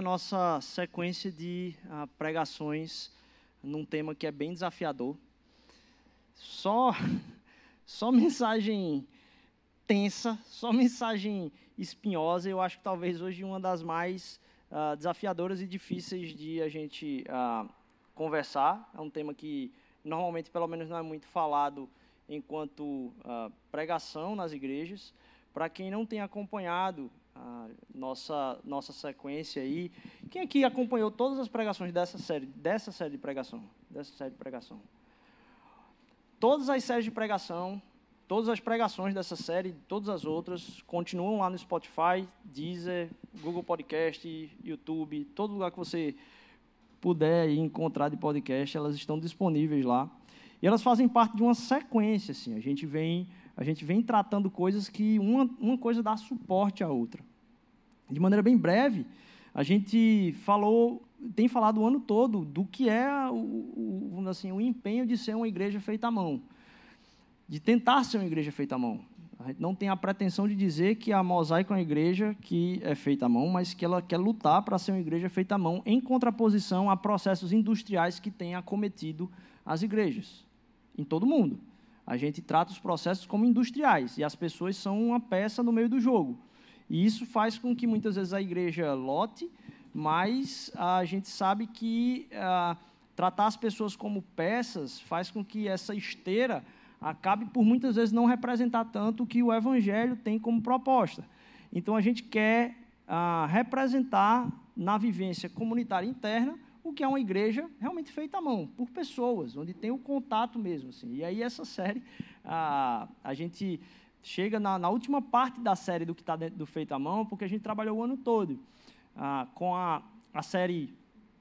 na nossa sequência de uh, pregações num tema que é bem desafiador. Só, só mensagem tensa, só mensagem espinhosa. Eu acho que talvez hoje uma das mais uh, desafiadoras e difíceis de a gente uh, conversar. É um tema que normalmente, pelo menos, não é muito falado enquanto pregação nas igrejas. Para quem não tem acompanhado a nossa, nossa sequência aí. Quem aqui acompanhou todas as pregações dessa série, dessa série de pregação? Dessa série de pregação. Todas as séries de pregação, todas as pregações dessa série, todas as outras, continuam lá no Spotify, Deezer, Google Podcast, YouTube, todo lugar que você puder encontrar de podcast, elas estão disponíveis lá. E elas fazem parte de uma sequência, assim. A gente vem a gente vem tratando coisas que uma, uma coisa dá suporte à outra. De maneira bem breve, a gente falou, tem falado o ano todo do que é o, o, assim, o empenho de ser uma igreja feita à mão, de tentar ser uma igreja feita à mão. A gente não tem a pretensão de dizer que a mosaico é uma igreja que é feita à mão, mas que ela quer lutar para ser uma igreja feita à mão, em contraposição a processos industriais que têm acometido as igrejas, em todo o mundo. A gente trata os processos como industriais e as pessoas são uma peça no meio do jogo. E isso faz com que muitas vezes a igreja lote, mas a gente sabe que ah, tratar as pessoas como peças faz com que essa esteira acabe por muitas vezes não representar tanto o que o evangelho tem como proposta. Então a gente quer ah, representar na vivência comunitária interna o que é uma igreja realmente feita à mão, por pessoas, onde tem o contato mesmo. Assim. E aí, essa série, a, a gente chega na, na última parte da série do que está do feito à mão, porque a gente trabalhou o ano todo ah, com a, a série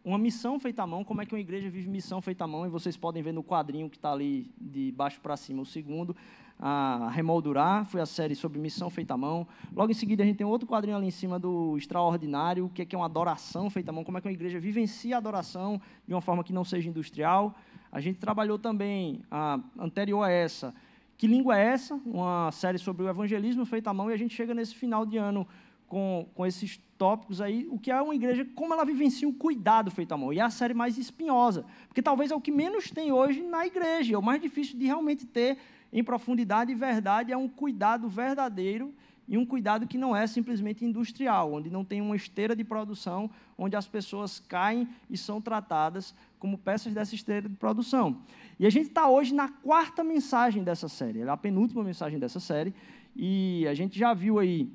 Uma Missão Feita à Mão, como é que uma igreja vive missão feita à mão, e vocês podem ver no quadrinho que está ali de baixo para cima, o segundo a Remoldurar, foi a série sobre missão feita à mão. Logo em seguida, a gente tem outro quadrinho ali em cima do Extraordinário, o que é, que é uma adoração feita à mão, como é que uma igreja vivencia a adoração de uma forma que não seja industrial. A gente trabalhou também, a, anterior a essa, Que Língua é Essa? Uma série sobre o evangelismo feito à mão, e a gente chega nesse final de ano com, com esses tópicos aí, o que é uma igreja, como ela vivencia o cuidado feito à mão. E é a série mais espinhosa, porque talvez é o que menos tem hoje na igreja, é o mais difícil de realmente ter em profundidade e verdade é um cuidado verdadeiro e um cuidado que não é simplesmente industrial, onde não tem uma esteira de produção, onde as pessoas caem e são tratadas como peças dessa esteira de produção. E a gente está hoje na quarta mensagem dessa série, é a penúltima mensagem dessa série, e a gente já viu aí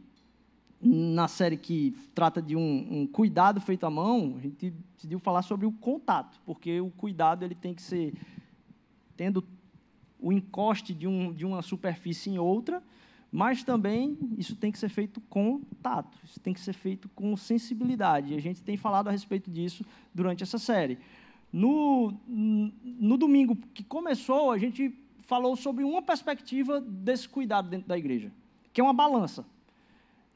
na série que trata de um, um, cuidado feito à mão, a gente decidiu falar sobre o contato, porque o cuidado ele tem que ser tendo o encoste de, um, de uma superfície em outra, mas também isso tem que ser feito com tato, isso tem que ser feito com sensibilidade. E a gente tem falado a respeito disso durante essa série. No, no domingo que começou, a gente falou sobre uma perspectiva desse cuidado dentro da igreja, que é uma balança.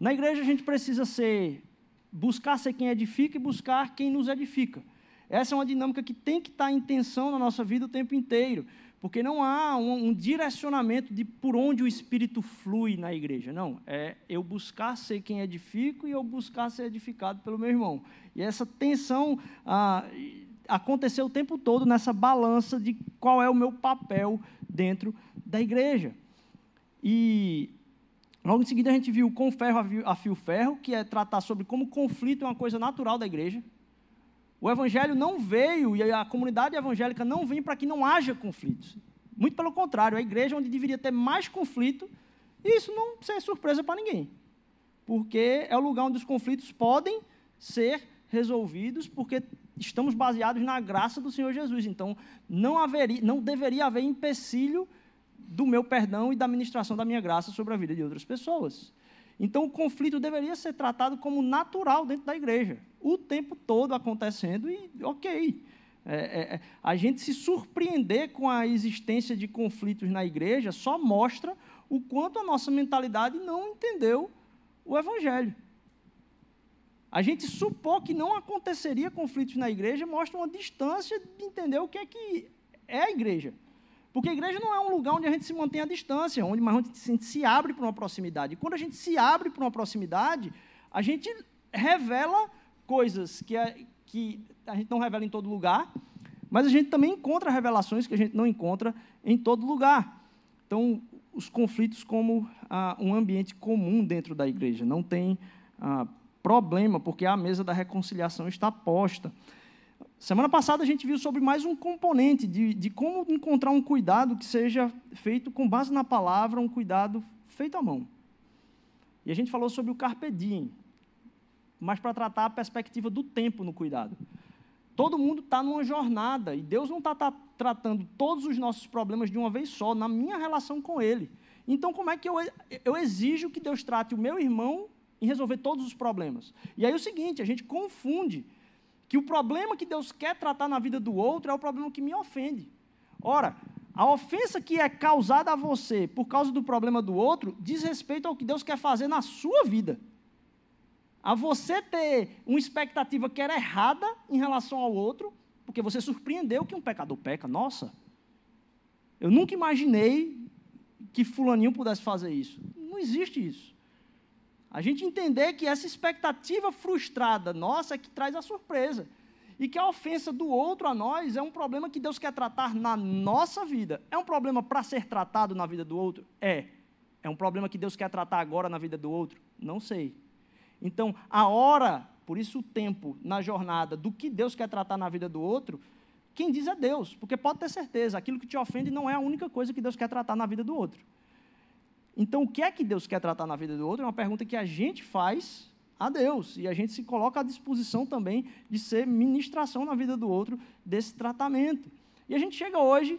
Na igreja a gente precisa ser buscar ser quem edifica e buscar quem nos edifica. Essa é uma dinâmica que tem que estar em tensão na nossa vida o tempo inteiro. Porque não há um, um, direcionamento de por onde o Espírito flui na igreja. Não, é eu buscar ser quem edifico e eu buscar ser edificado pelo meu irmão. E essa tensão ah, aconteceu o tempo todo nessa balança de qual é o meu papel dentro da igreja. E logo em seguida a gente viu com ferro a fio ferro, que é tratar sobre como conflito é uma coisa natural da igreja. O evangelho não veio e a comunidade evangélica não vem para que não haja conflitos. Muito pelo contrário, a igreja é onde deveria ter mais conflito, e isso não é surpresa para ninguém. Porque é o lugar onde os conflitos podem ser resolvidos, porque estamos baseados na graça do Senhor Jesus. Então, não, haveria, não deveria haver empecilho do meu perdão e da ministração da minha graça sobre a vida de outras pessoas. Então, o conflito deveria ser tratado como natural dentro da igreja, o tempo todo acontecendo e ok. É, é, é, a gente se surpreender com a existência de conflitos na igreja só mostra o quanto a nossa mentalidade não entendeu o evangelho. A gente supor que não aconteceria conflitos na igreja mostra uma distância de entender o que é que é a igreja. Porque a igreja não é um lugar onde a gente se mantém à distância, onde onde a gente se abre para uma proximidade. E quando a gente se abre para uma proximidade, a gente revela coisas que, que a gente não revela em todo lugar, mas a gente também encontra revelações que a gente não encontra em todo lugar. Então, os conflitos como ah, um ambiente comum dentro da igreja. Não tem ah, problema, porque a mesa da reconciliação está posta. Semana passada a gente viu sobre mais um componente de, de como encontrar um cuidado que seja feito com base na palavra, um cuidado feito à mão. E a gente falou sobre o carpe diem, mas para tratar a perspectiva do tempo no cuidado. Todo mundo está numa jornada e Deus não está tá tratando todos os nossos problemas de uma vez só, na minha relação com Ele. Então, como é que eu, eu exijo que Deus trate o meu irmão em resolver todos os problemas? E aí é o seguinte: a gente confunde que o problema que Deus quer tratar na vida do outro é o problema que me ofende. Ora, a ofensa que é causada a você por causa do problema do outro diz respeito ao que Deus quer fazer na sua vida a você ter uma expectativa que era errada em relação ao outro, porque você surpreendeu que um pecador peca. Nossa, eu nunca imaginei que fulaninho pudesse fazer isso. Não existe isso. A gente entender que essa expectativa frustrada nossa é que traz a surpresa. E que a ofensa do outro a nós é um problema que Deus quer tratar na nossa vida. É um problema para ser tratado na vida do outro? É. É um problema que Deus quer tratar agora na vida do outro? Não sei. Então, a hora, por isso o tempo na jornada do que Deus quer tratar na vida do outro, quem diz é Deus, porque pode ter certeza, aquilo que te ofende não é a única coisa que Deus quer tratar na vida do outro. Então, o que é que Deus quer tratar na vida do outro é uma pergunta que a gente faz a Deus, e a gente se coloca à disposição também de ser ministração na vida do outro desse tratamento. E a gente chega hoje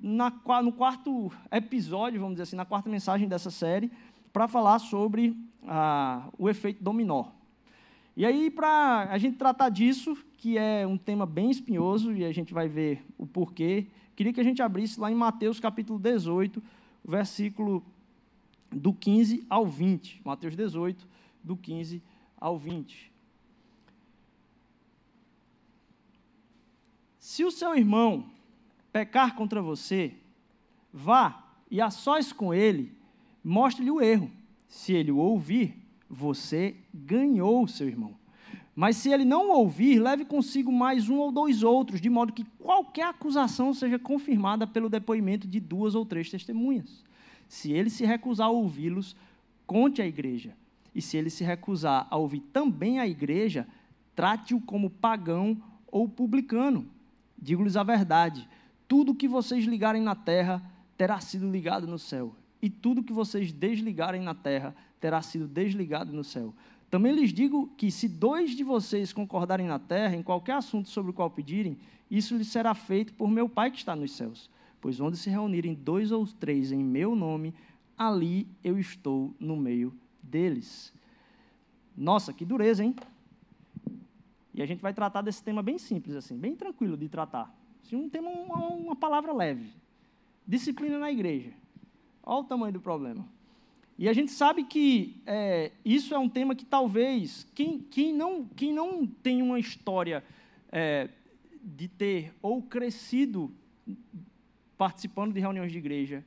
na, no quarto episódio, vamos dizer assim, na quarta mensagem dessa série, para falar sobre ah, o efeito dominó. E aí, para a gente tratar disso, que é um tema bem espinhoso, e a gente vai ver o porquê, queria que a gente abrisse lá em Mateus capítulo 18, versículo do 15 ao 20. Mateus 18, do 15 ao 20. Se o seu irmão pecar contra você, vá e a sós com ele mostre-lhe o erro. Se ele o ouvir, você ganhou seu irmão. Mas se ele não ouvir, leve consigo mais um ou dois outros, de modo que qualquer acusação seja confirmada pelo depoimento de duas ou três testemunhas. Se ele se recusar a ouvi-los, conte à igreja. E se ele se recusar a ouvir também a igreja, trate-o como pagão ou publicano. Digo-lhes a verdade: tudo que vocês ligarem na terra terá sido ligado no céu, e tudo que vocês desligarem na terra terá sido desligado no céu. Também lhes digo que se dois de vocês concordarem na terra em qualquer assunto sobre o qual pedirem, isso lhes será feito por meu Pai que está nos céus. Pois onde se reunirem dois ou três em meu nome, ali eu estou no meio deles. Nossa, que dureza, hein? E a gente vai tratar desse tema bem simples, assim, bem tranquilo de tratar. Assim, um tema, uma, uma palavra leve. Disciplina na igreja. Olha o tamanho do problema. E a gente sabe que é, isso é um tema que talvez quem, quem, não, quem não tem uma história é, de ter ou crescido participando de reuniões de igreja,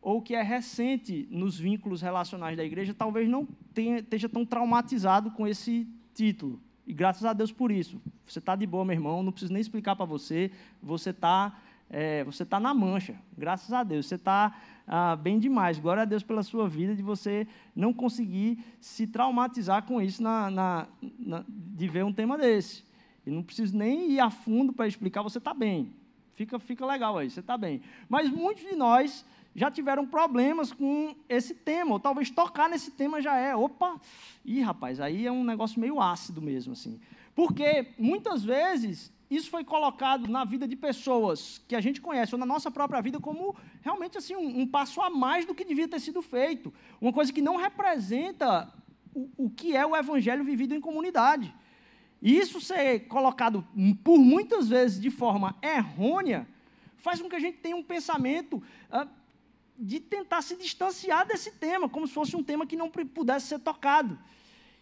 ou que é recente nos vínculos relacionais da igreja, talvez não tenha, esteja tão traumatizado com esse título. E graças a Deus por isso. Você está de boa, meu irmão, não preciso nem explicar para você, você está é, você tá na mancha, graças a Deus. Você está ah, bem demais. Glória a Deus pela sua vida, de você não conseguir se traumatizar com isso, na, na, na de ver um tema desse. E não preciso nem ir a fundo para explicar, você está bem. Fica, fica legal aí, você está bem. Mas muitos de nós já tiveram problemas com esse tema, ou talvez tocar nesse tema já é, opa, ih, rapaz, aí é um negócio meio ácido mesmo, assim. Porque muitas vezes isso foi colocado na vida de pessoas que a gente conhece, ou na nossa própria vida, como realmente assim um, um passo a mais do que devia ter sido feito. Uma coisa que não representa o, o que é o evangelho vivido em comunidade. Isso ser colocado por muitas vezes de forma errônea, faz com que a gente tenha um pensamento ah, de tentar se distanciar desse tema, como se fosse um tema que não pudesse ser tocado.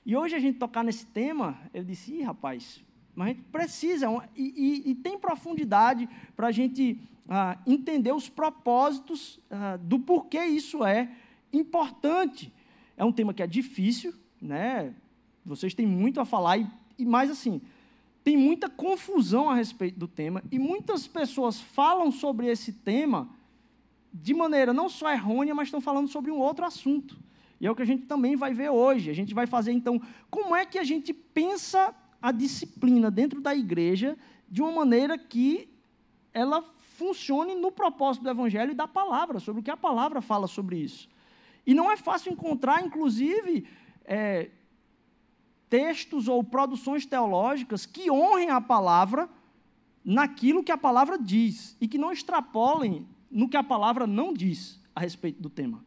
E hoje a gente tocar nesse tema, eu disse, rapaz, mas a gente precisa, e, e, e tem profundidade para a gente ah, entender os propósitos ah, do porquê isso é importante. É um tema que é difícil, né? vocês têm muito a falar, e, e mais assim, tem muita confusão a respeito do tema e muitas pessoas falam sobre esse tema de maneira não só errônea, mas estão falando sobre um outro assunto. E é o que a gente também vai ver hoje. A gente vai fazer então como é que a gente pensa a disciplina dentro da igreja de uma maneira que ela funcione no propósito do evangelho e da palavra, sobre o que a palavra fala sobre isso. E não é fácil encontrar, inclusive, é, textos ou produções teológicas que honrem a palavra naquilo que a palavra diz e que não extrapolem no que a palavra não diz a respeito do tema.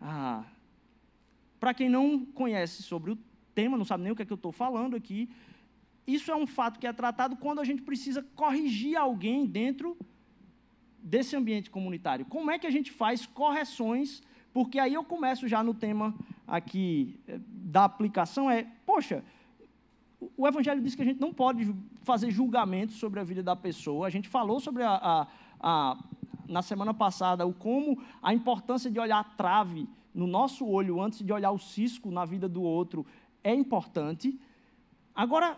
Ah, Para quem não conhece sobre o tema, não sabe nem o que é que eu estou falando aqui, isso é um fato que é tratado quando a gente precisa corrigir alguém dentro desse ambiente comunitário. Como é que a gente faz correções? Porque aí eu começo já no tema aqui eh, da aplicação é, poxa, o Evangelho diz que a gente não pode fazer julgamentos sobre a vida da pessoa. A gente falou sobre a, a, a na semana passada o como a importância de olhar a trave no nosso olho antes de olhar o cisco na vida do outro é importante. Agora,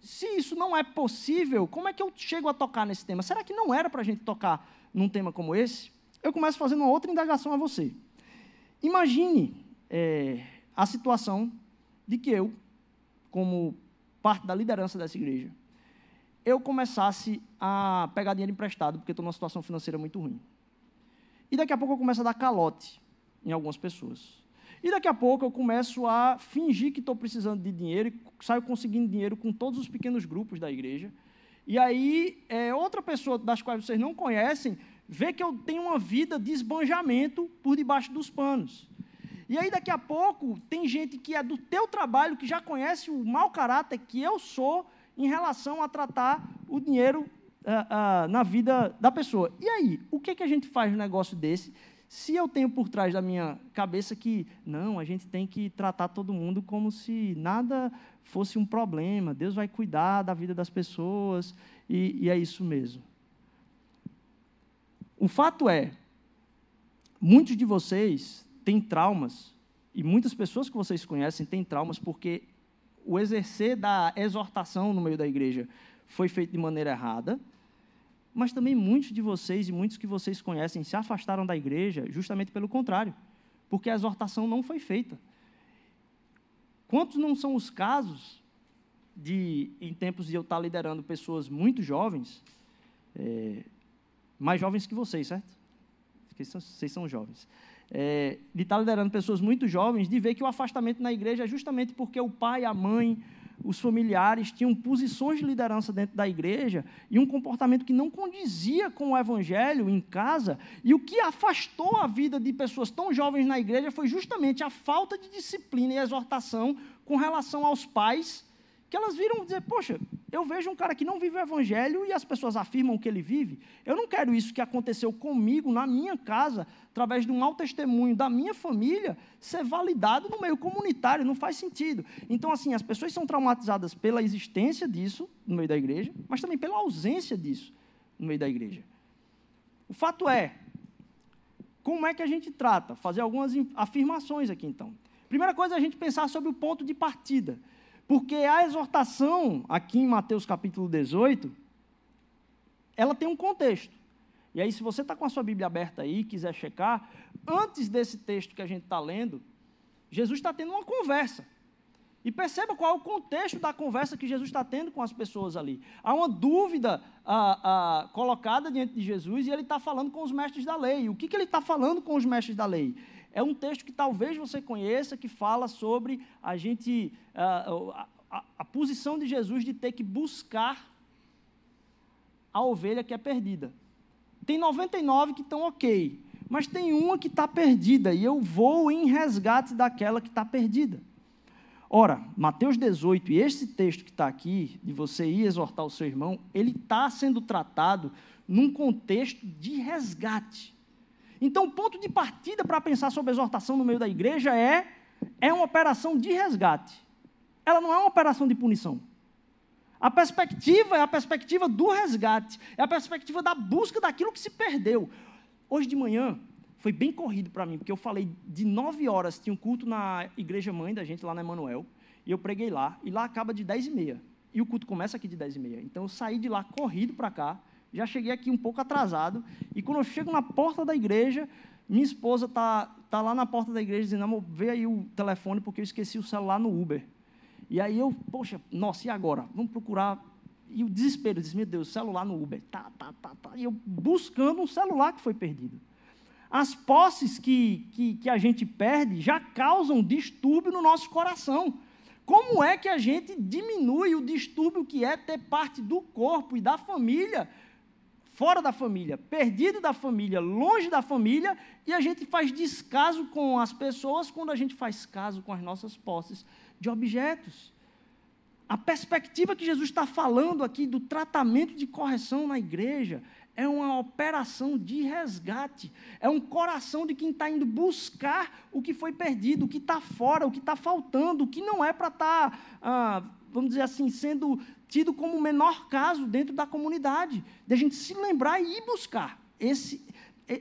se isso não é possível, como é que eu chego a tocar nesse tema? Será que não era para a gente tocar num tema como esse? Eu começo fazendo uma outra indagação a você. Imagine é, a situação de que eu, como parte da liderança dessa igreja, eu começasse a pegar dinheiro emprestado, porque estou numa situação financeira muito ruim. E daqui a pouco eu começo a dar calote em algumas pessoas. E daqui a pouco eu começo a fingir que estou precisando de dinheiro e saio conseguindo dinheiro com todos os pequenos grupos da igreja. E aí, é, outra pessoa das quais vocês não conhecem, vê que eu tenho uma vida de esbanjamento por debaixo dos panos. E aí, daqui a pouco, tem gente que é do teu trabalho, que já conhece o mau caráter que eu sou, em relação a tratar o dinheiro uh, uh, na vida da pessoa. E aí, o que, que a gente faz no negócio desse? Se eu tenho por trás da minha cabeça que, não, a gente tem que tratar todo mundo como se nada fosse um problema, Deus vai cuidar da vida das pessoas, e, e é isso mesmo. O fato é, muitos de vocês têm traumas, e muitas pessoas que vocês conhecem têm traumas porque o exercer da exortação no meio da igreja foi feito de maneira errada, mas também muitos de vocês e muitos que vocês conhecem se afastaram da igreja justamente pelo contrário, porque a exortação não foi feita. Quantos não são os casos de, em tempos de eu estar liderando pessoas muito jovens, é, mais jovens que vocês, certo? Porque vocês são jovens é, de estar liderando pessoas muito jovens, de ver que o afastamento na igreja é justamente porque o pai, a mãe, os familiares tinham posições de liderança dentro da igreja e um comportamento que não condizia com o evangelho em casa. E o que afastou a vida de pessoas tão jovens na igreja foi justamente a falta de disciplina e exortação com relação aos pais que elas viram dizer, poxa, eu vejo um cara que não vive o evangelho e as pessoas afirmam que ele vive. Eu não quero isso que aconteceu comigo, na minha casa, através de um mau testemunho da minha família, ser validado no meio comunitário, não faz sentido. Então, assim, as pessoas são traumatizadas pela existência disso no meio da igreja, mas também pela ausência disso no meio da igreja. O fato é, como é que a gente trata? Fazer algumas afirmações aqui, então. Primeira coisa é a gente pensar sobre o ponto de partida. Porque a exortação, aqui em Mateus capítulo 18, ela tem um contexto. E aí, se você está com a sua Bíblia aberta aí, quiser checar, antes desse texto que a gente está lendo, Jesus está tendo uma conversa. E perceba qual é o contexto da conversa que Jesus está tendo com as pessoas ali. Há uma dúvida ah, ah, colocada diante de Jesus e ele está falando com os mestres da lei. O que, que ele está falando com os mestres da lei? É um texto que talvez você conheça, que fala sobre a gente, a, a, a posição de Jesus de ter que buscar a ovelha que é perdida. Tem 99 que estão ok, mas tem uma que está perdida, e eu vou em resgate daquela que está perdida. Ora, Mateus 18, e esse texto que está aqui, de você ir exortar o seu irmão, ele está sendo tratado num contexto de resgate. Então, o ponto de partida para pensar sobre exortação no meio da igreja é, é uma operação de resgate. Ela não é uma operação de punição. A perspectiva é a perspectiva do resgate, é a perspectiva da busca daquilo que se perdeu. Hoje de manhã foi bem corrido para mim, porque eu falei de nove horas, tinha um culto na igreja mãe da gente lá na Emanuel, e eu preguei lá, e lá acaba de 10 e meia, e o culto começa aqui de 10 e meia. Então eu saí de lá corrido para cá, já cheguei aqui um pouco atrasado, e quando eu chego na porta da igreja, minha esposa está tá lá na porta da igreja dizendo, amor, vê aí o telefone porque eu esqueci o celular no Uber. E aí eu, poxa, nossa, e agora? Vamos procurar. E o desespero, diz, meu Deus, celular no Uber. Tá, tá, tá, tá. E eu buscando um celular que foi perdido. As posses que, que, que a gente perde já causam distúrbio no nosso coração. Como é que a gente diminui o distúrbio que é ter parte do corpo e da família fora da família, perdido da família, longe da família, e a gente faz descaso com as pessoas quando a gente faz caso com as nossas posses de objetos. A perspectiva que Jesus está falando aqui do tratamento de correção na igreja é uma operação de resgate, é um coração de quem está indo buscar o que foi perdido, o que está fora, o que está faltando, o que não é para estar, tá, ah, vamos dizer assim, sendo tido como o menor caso dentro da comunidade, de a gente se lembrar e ir buscar. Esse,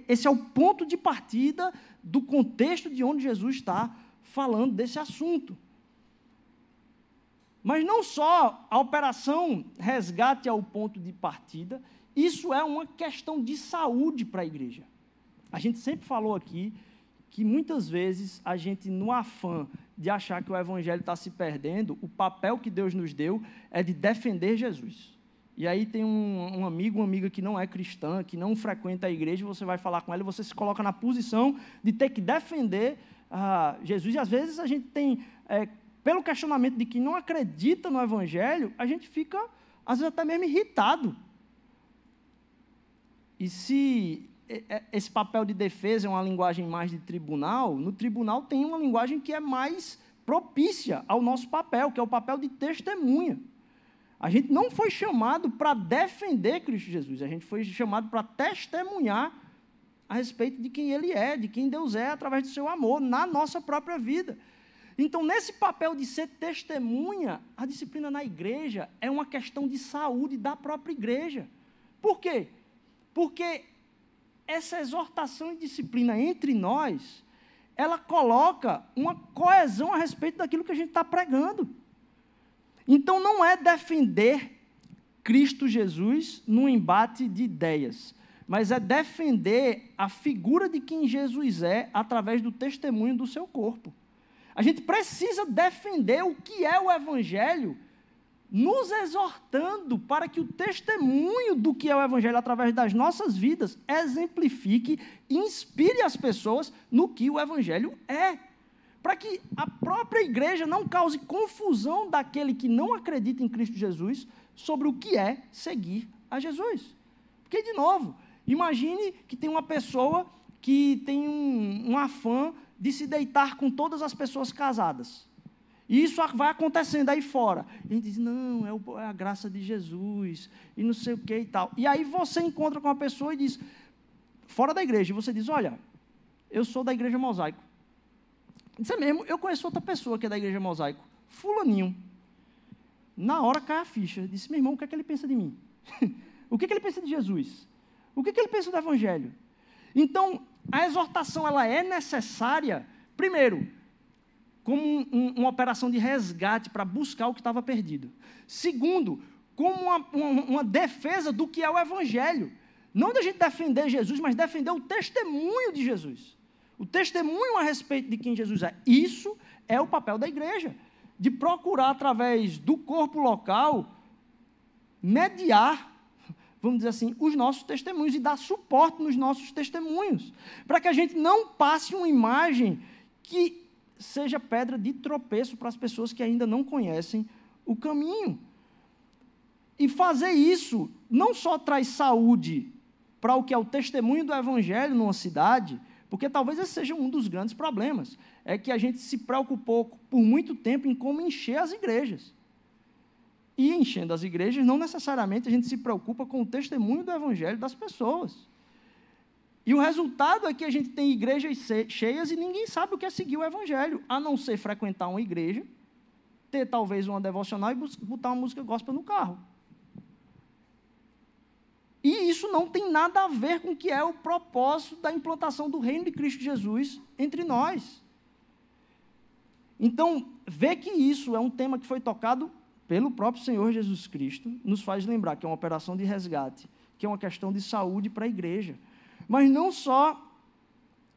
esse é o ponto de partida do contexto de onde Jesus está falando desse assunto. Mas não só a operação resgate é o ponto de partida, isso é uma questão de saúde para a igreja. A gente sempre falou aqui que muitas vezes a gente, no afã de achar que o evangelho está se perdendo, o papel que Deus nos deu é de defender Jesus. E aí tem um, um, amigo, uma amiga que não é cristã, que não frequenta a igreja, você vai falar com ela você se coloca na posição de ter que defender ah, Jesus. E às vezes a gente tem, é, pelo questionamento de que não acredita no evangelho, a gente fica, às vezes, até mesmo irritado. E se esse papel de defesa é uma linguagem mais de tribunal, no tribunal tem uma linguagem que é mais propícia ao nosso papel, que é o papel de testemunha. A gente não foi chamado para defender Cristo Jesus, a gente foi chamado para testemunhar a respeito de quem Ele é, de quem Deus é, através do seu amor, na nossa própria vida. Então, nesse papel de ser testemunha, a disciplina na igreja é uma questão de saúde da própria igreja. Por quê? Porque essa exortação e disciplina entre nós, ela coloca uma coesão a respeito daquilo que a gente está pregando. Então não é defender Cristo Jesus num embate de ideias, mas é defender a figura de quem Jesus é através do testemunho do seu corpo. A gente precisa defender o que é o Evangelho nos exortando para que o testemunho do que é o Evangelho através das nossas vidas exemplifique inspire as pessoas no que o Evangelho é. Para que a própria igreja não cause confusão daquele que não acredita em Cristo Jesus sobre o que é seguir a Jesus. Porque, de novo, imagine que tem uma pessoa que tem um, um afã de se deitar com todas as pessoas casadas. E isso vai acontecendo aí fora. E a gente diz, não, é, é a graça de Jesus, e não sei o que e tal. E aí você encontra com uma pessoa e diz, fora da igreja, e você diz, olha, eu sou da igreja mosaico. Isso é mesmo, eu conheço outra pessoa que é da igreja mosaico, fulaninho. Na hora cai a ficha. Disse, meu irmão, o que é que ele pensa de mim? o que é que ele pensa de Jesus? O que é que ele pensa do Evangelho? Então, a exortação ela é necessária, primeiro, como um, um, uma operação de resgate para buscar o que estava perdido. Segundo, como uma, uma, uma, defesa do que é o Evangelho. Não da gente defender Jesus, mas defender o testemunho de Jesus. O testemunho a respeito de quem Jesus é. Isso é o papel da igreja. De procurar, através do corpo local, mediar, vamos dizer assim, os nossos testemunhos e dar suporte nos nossos testemunhos. Para que a gente não passe uma imagem que seja pedra de tropeço para as pessoas que ainda não conhecem o caminho. E fazer isso não só traz saúde para o que é o testemunho do evangelho numa cidade, porque talvez esse seja um dos grandes problemas, é que a gente se preocupou por muito tempo em como encher as igrejas. E enchendo as igrejas, não necessariamente a gente se preocupa com o testemunho do evangelho das pessoas. E o resultado é que a gente tem igrejas cheias e ninguém sabe o que é seguir o Evangelho, a não ser frequentar uma igreja, ter talvez uma devocional e botar uma música gospel no carro. E isso não tem nada a ver com o que é o propósito da implantação do reino de Cristo Jesus entre nós. Então, ver que isso é um tema que foi tocado pelo próprio Senhor Jesus Cristo, nos faz lembrar que é uma operação de resgate, que é uma questão de saúde para a igreja. Mas não só,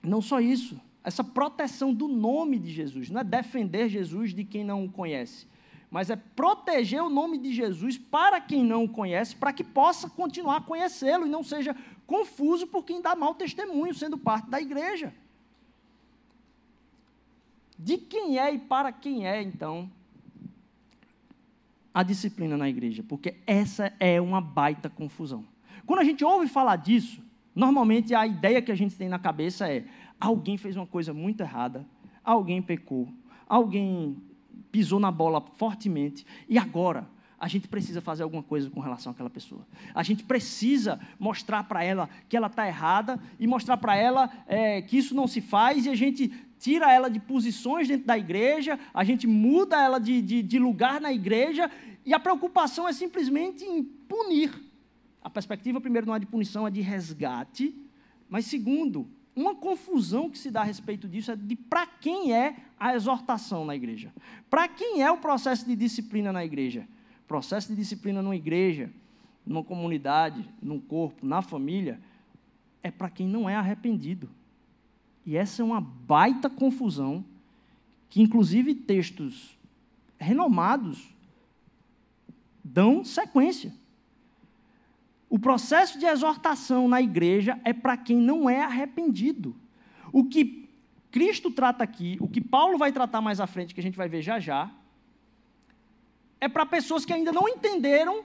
não só isso, essa proteção do nome de Jesus, não é defender Jesus de quem não o conhece, mas é proteger o nome de Jesus para quem não o conhece, para que possa continuar a conhecê-lo e não seja confuso por quem dá mau testemunho, sendo parte da igreja. De quem é e para quem é, então, a disciplina na igreja? Porque essa é uma baita confusão. Quando a gente ouve falar disso, normalmente a ideia que a gente tem na cabeça é: alguém fez uma coisa muito errada, alguém pecou, alguém pisou na bola fortemente, e agora a gente precisa fazer alguma coisa com relação àquela pessoa. A gente precisa mostrar para ela que ela está errada e mostrar para ela é, que isso não se faz e a gente tira ela de posições dentro da igreja, a gente muda ela de, de, de lugar na igreja e a preocupação é simplesmente em punir. A perspectiva, primeiro, não é de punição, é de resgate. Mas, segundo, uma confusão que se dá a respeito disso é de para quem é a exortação na igreja. Para quem é o processo de disciplina na igreja? Processo de disciplina numa igreja, numa comunidade, num corpo, na família, é para quem não é arrependido. E essa é uma baita confusão que, inclusive, textos renomados dão sequência. O processo de exortação na igreja é para quem não é arrependido. O que Cristo trata aqui, o que Paulo vai tratar mais à frente, que a gente vai ver já já, é para pessoas que ainda não entenderam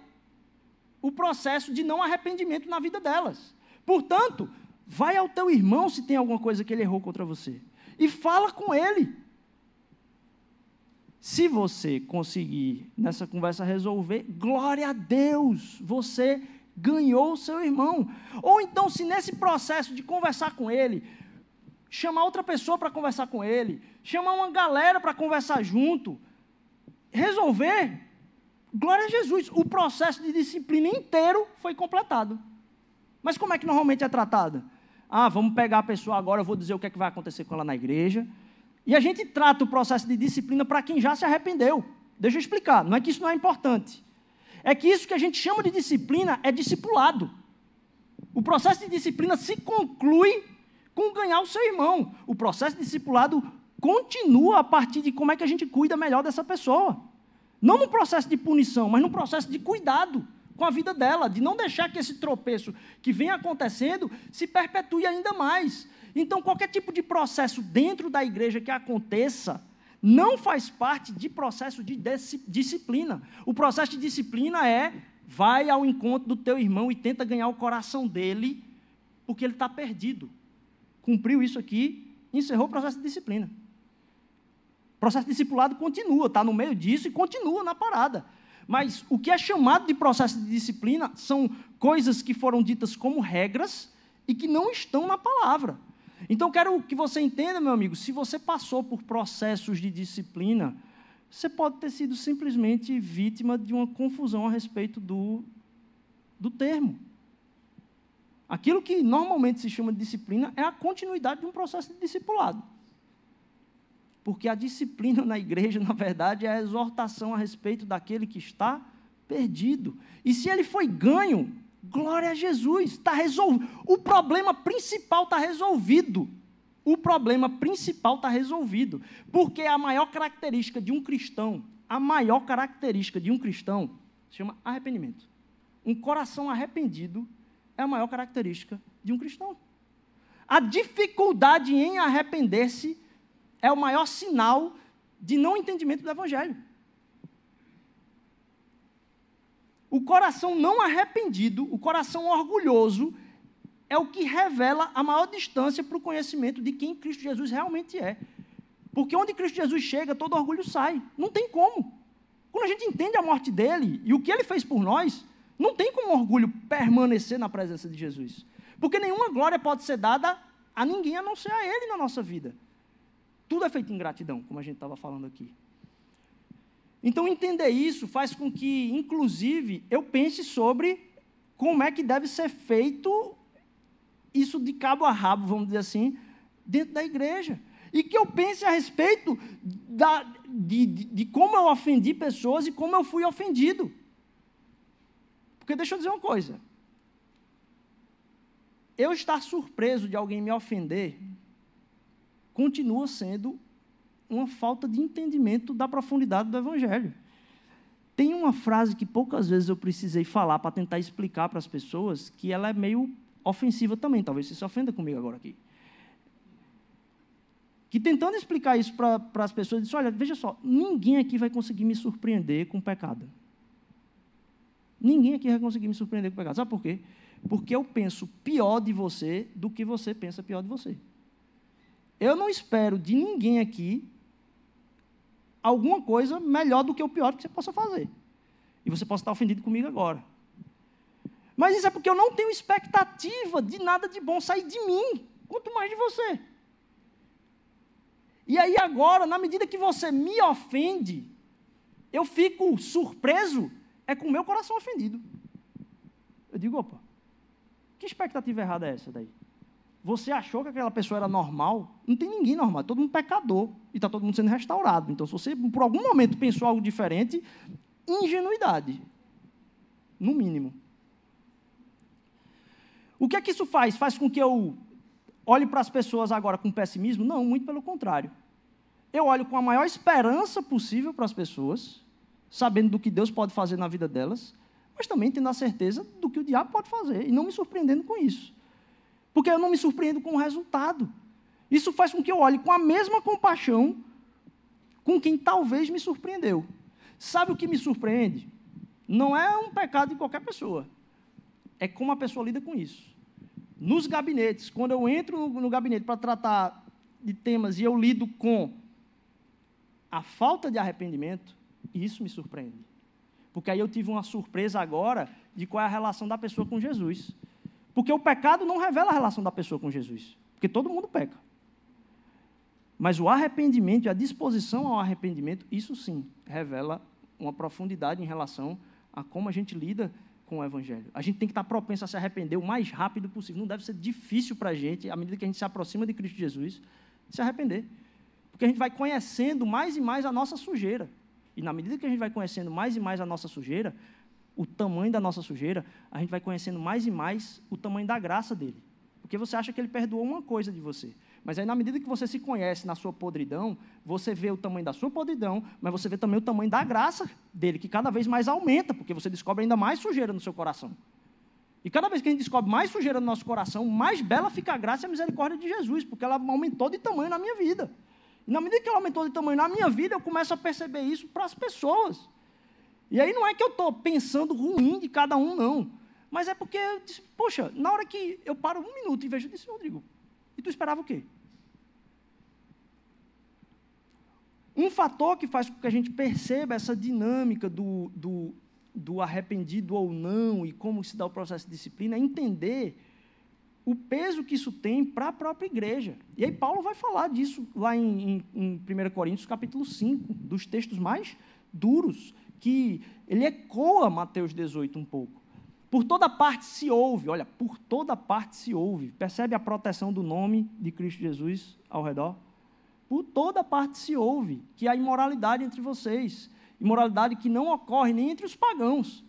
o processo de não arrependimento na vida delas. Portanto, vai ao teu irmão se tem alguma coisa que ele errou contra você e fala com ele. Se você conseguir nessa conversa resolver, glória a Deus, você ganhou o seu irmão. Ou então, se nesse processo de conversar com ele, chamar outra pessoa para conversar com ele, chamar uma galera para conversar junto, resolver, glória a Jesus, o processo de disciplina inteiro foi completado. Mas como é que normalmente é tratado? Ah, vamos pegar a pessoa agora, eu vou dizer o que, é que vai acontecer com ela na igreja. E a gente trata o processo de disciplina para quem já se arrependeu. Deixa eu explicar, não é que isso não é importante. É que isso que a gente chama de disciplina é discipulado. O processo de disciplina se conclui com ganhar o seu irmão. O processo de discipulado continua a partir de como é que a gente cuida melhor dessa pessoa. Não no processo de punição, mas no processo de cuidado com a vida dela, de não deixar que esse tropeço que vem acontecendo se perpetue ainda mais. Então, qualquer tipo de processo dentro da igreja que aconteça, não faz parte de processo de disciplina. O processo de disciplina é vai ao encontro do teu irmão e tenta ganhar o coração dele, porque ele está perdido. Cumpriu isso aqui, encerrou o processo de disciplina. O processo discipulado continua, está no meio disso e continua na parada. Mas o que é chamado de processo de disciplina são coisas que foram ditas como regras e que não estão na palavra. Então, quero que você entenda, meu amigo, se você passou por processos de disciplina, você pode ter sido simplesmente vítima de uma confusão a respeito do, do termo. Aquilo que normalmente se chama de disciplina é a continuidade de um processo de discipulado. Porque a disciplina na igreja, na verdade, é a exortação a respeito daquele que está perdido. E se ele foi ganho, Glória a Jesus, está resolvido. O problema principal está resolvido. O problema principal está resolvido. Porque a maior característica de um cristão, a maior característica de um cristão, se chama arrependimento. Um coração arrependido é a maior característica de um cristão. A dificuldade em arrepender-se é o maior sinal de não entendimento do Evangelho. O coração não arrependido, o coração orgulhoso, é o que revela a maior distância para o conhecimento de quem Cristo Jesus realmente é. Porque onde Cristo Jesus chega, todo orgulho sai. Não tem como. Quando a gente entende a morte dele e o que ele fez por nós, não tem como orgulho permanecer na presença de Jesus. Porque nenhuma glória pode ser dada a ninguém a não ser a ele na nossa vida. Tudo é feito em gratidão, como a gente estava falando aqui. Então, entender isso faz com que, inclusive, eu pense sobre como é que deve ser feito isso de cabo a rabo, vamos dizer assim, dentro da igreja. e que eu pense a respeito da, de, de, de como eu ofendi pessoas e como eu fui ofendido. Porque deixa eu dizer uma coisa. Eu estar surpreso de alguém me ofender continua sendo uma falta de entendimento da profundidade do Evangelho. Tem uma frase que poucas vezes eu precisei falar para tentar explicar para as pessoas que ela é meio ofensiva também. Talvez você se ofenda comigo agora aqui. Que tentando explicar isso para, as pessoas, disse: olha, veja só, ninguém aqui vai conseguir me surpreender com pecado. Ninguém aqui vai conseguir me surpreender com pecado. Sabe por quê? Porque eu penso pior de você do que você pensa pior de você. Eu não espero de ninguém aqui alguma coisa melhor do que o pior que você possa fazer. E você possa estar ofendido comigo agora. Mas isso é porque eu não tenho expectativa de nada de bom sair de mim, quanto mais de você. E aí agora, na medida que você me ofende, eu fico surpreso, é com o meu coração ofendido. Eu digo, opa, que expectativa errada é essa daí? Você achou que aquela pessoa era normal? Não tem ninguém normal, todo mundo pecador. E está todo mundo sendo restaurado. Então, se você, por algum momento, pensou algo diferente, ingenuidade. No mínimo. O que é que isso faz? Faz com que eu olhe para as pessoas agora com pessimismo? Não, muito pelo contrário. Eu olho com a maior esperança possível para as pessoas, sabendo do que Deus pode fazer na vida delas, mas também tendo a certeza do que o diabo pode fazer e não me surpreendendo com isso. Porque eu não me surpreendo com o resultado. Isso faz com que eu olhe com a mesma compaixão com quem talvez me surpreendeu. Sabe o que me surpreende? Não é um pecado de qualquer pessoa. É como a pessoa lida com isso. Nos gabinetes, quando eu entro no, gabinete para tratar de temas e eu lido com a falta de arrependimento, isso me surpreende. Porque aí eu tive uma surpresa agora de qual é a relação da pessoa com Jesus. Porque o pecado não revela a relação da pessoa com Jesus. Porque todo mundo peca. Mas o arrependimento e a disposição ao arrependimento, isso sim, revela uma profundidade em relação a como a gente lida com o Evangelho. A gente tem que estar propenso a se arrepender o mais rápido possível. Não deve ser difícil para a gente, à medida que a gente se aproxima de Cristo Jesus, se arrepender. Porque a gente vai conhecendo mais e mais a nossa sujeira. E na medida que a gente vai conhecendo mais e mais a nossa sujeira, o tamanho da nossa sujeira, a gente vai conhecendo mais e mais o tamanho da graça dele. Porque você acha que ele perdoou uma coisa de você. Mas aí, na medida que você se conhece na sua podridão, você vê o tamanho da sua podridão, mas você vê também o tamanho da graça dele, que cada vez mais aumenta, porque você descobre ainda mais sujeira no seu coração. E cada vez que a gente descobre mais sujeira no nosso coração, mais bela fica a graça e a misericórdia de Jesus, porque ela aumentou de tamanho na minha vida. E na medida que ela aumentou de tamanho na minha vida, eu começo a perceber isso para as pessoas. E aí não é que eu estou pensando ruim de cada um, não. Mas é porque eu disse, poxa, na hora que eu paro um minuto e vejo, eu disse, Rodrigo, e tu esperava o quê? Um fator que faz com que a gente perceba essa dinâmica do, do, do arrependido ou não e como se dá o processo de disciplina é entender o peso que isso tem para a própria igreja. E aí Paulo vai falar disso lá em, em, em 1 Coríntios capítulo 5, dos textos mais duros que ele ecoa Mateus 18 um pouco. Por toda parte se ouve, olha, por toda parte se ouve. Percebe a proteção do nome de Cristo Jesus ao redor? Por toda parte se ouve que há imoralidade entre vocês, imoralidade que não ocorre nem entre os pagãos,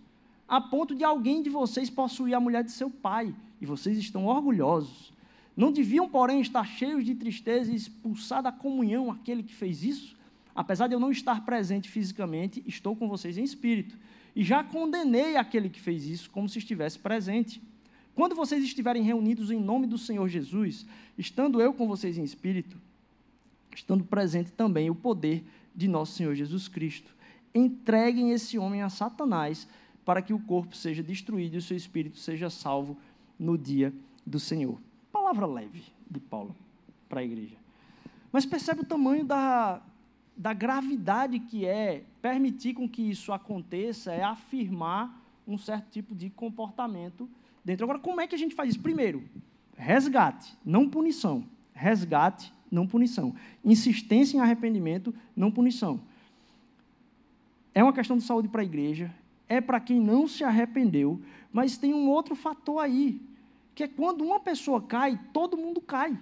a ponto de alguém de vocês possuir a mulher de seu pai, e vocês estão orgulhosos. Não deviam, porém, estar cheios de tristeza e expulsar da comunhão aquele que fez isso? Apesar de eu não estar presente fisicamente, estou com vocês em espírito. E já condenei aquele que fez isso como se estivesse presente. Quando vocês estiverem reunidos em nome do Senhor Jesus, estando eu com vocês em espírito, estando presente também o poder de nosso Senhor Jesus Cristo, entreguem esse homem a Satanás para que o corpo seja destruído e o seu espírito seja salvo no dia do Senhor. Palavra leve de Paulo para a igreja. Mas percebe o tamanho da, da gravidade que é permitir com que isso aconteça, é afirmar um certo tipo de comportamento dentro. Agora, como é que a gente faz isso? Primeiro, resgate, não punição. Resgate, não punição. Insistência em arrependimento, não punição. É uma questão de saúde para a igreja, é para quem não se arrependeu, mas tem um outro fator aí, que é quando uma pessoa cai, todo mundo cai.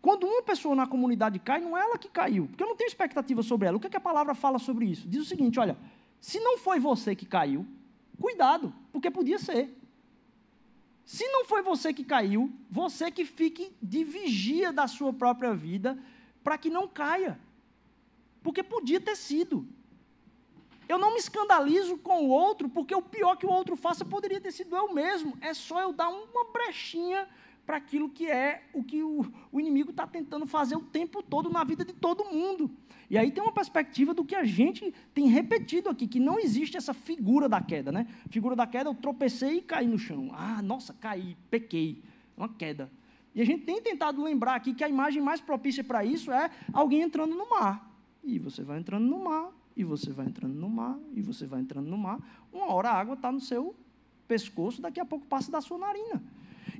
Quando uma pessoa na comunidade cai, não é ela que caiu, porque eu não tenho expectativa sobre ela. O que, é que a palavra fala sobre isso? Diz o seguinte: olha, se não foi você que caiu, cuidado, porque podia ser. Se não foi você que caiu, você que fique de vigia da sua própria vida para que não caia. Porque podia ter sido. Eu não me escandalizo com o outro, porque o pior que o outro faça poderia ter sido eu mesmo. É só eu dar uma brechinha para aquilo que é o que o, o inimigo está tentando fazer o tempo todo na vida de todo mundo. E aí tem uma perspectiva do que a gente tem repetido aqui, que não existe essa figura da queda, né? Figura da queda, eu tropecei e caí no chão. Ah, nossa, caí, pequei. Uma queda. E a gente tem tentado lembrar aqui que a imagem mais propícia para isso é alguém entrando no mar. E você vai entrando no mar, e você vai entrando no mar, e você vai entrando no mar. Uma hora a água está no seu pescoço, daqui a pouco passa da sua narina.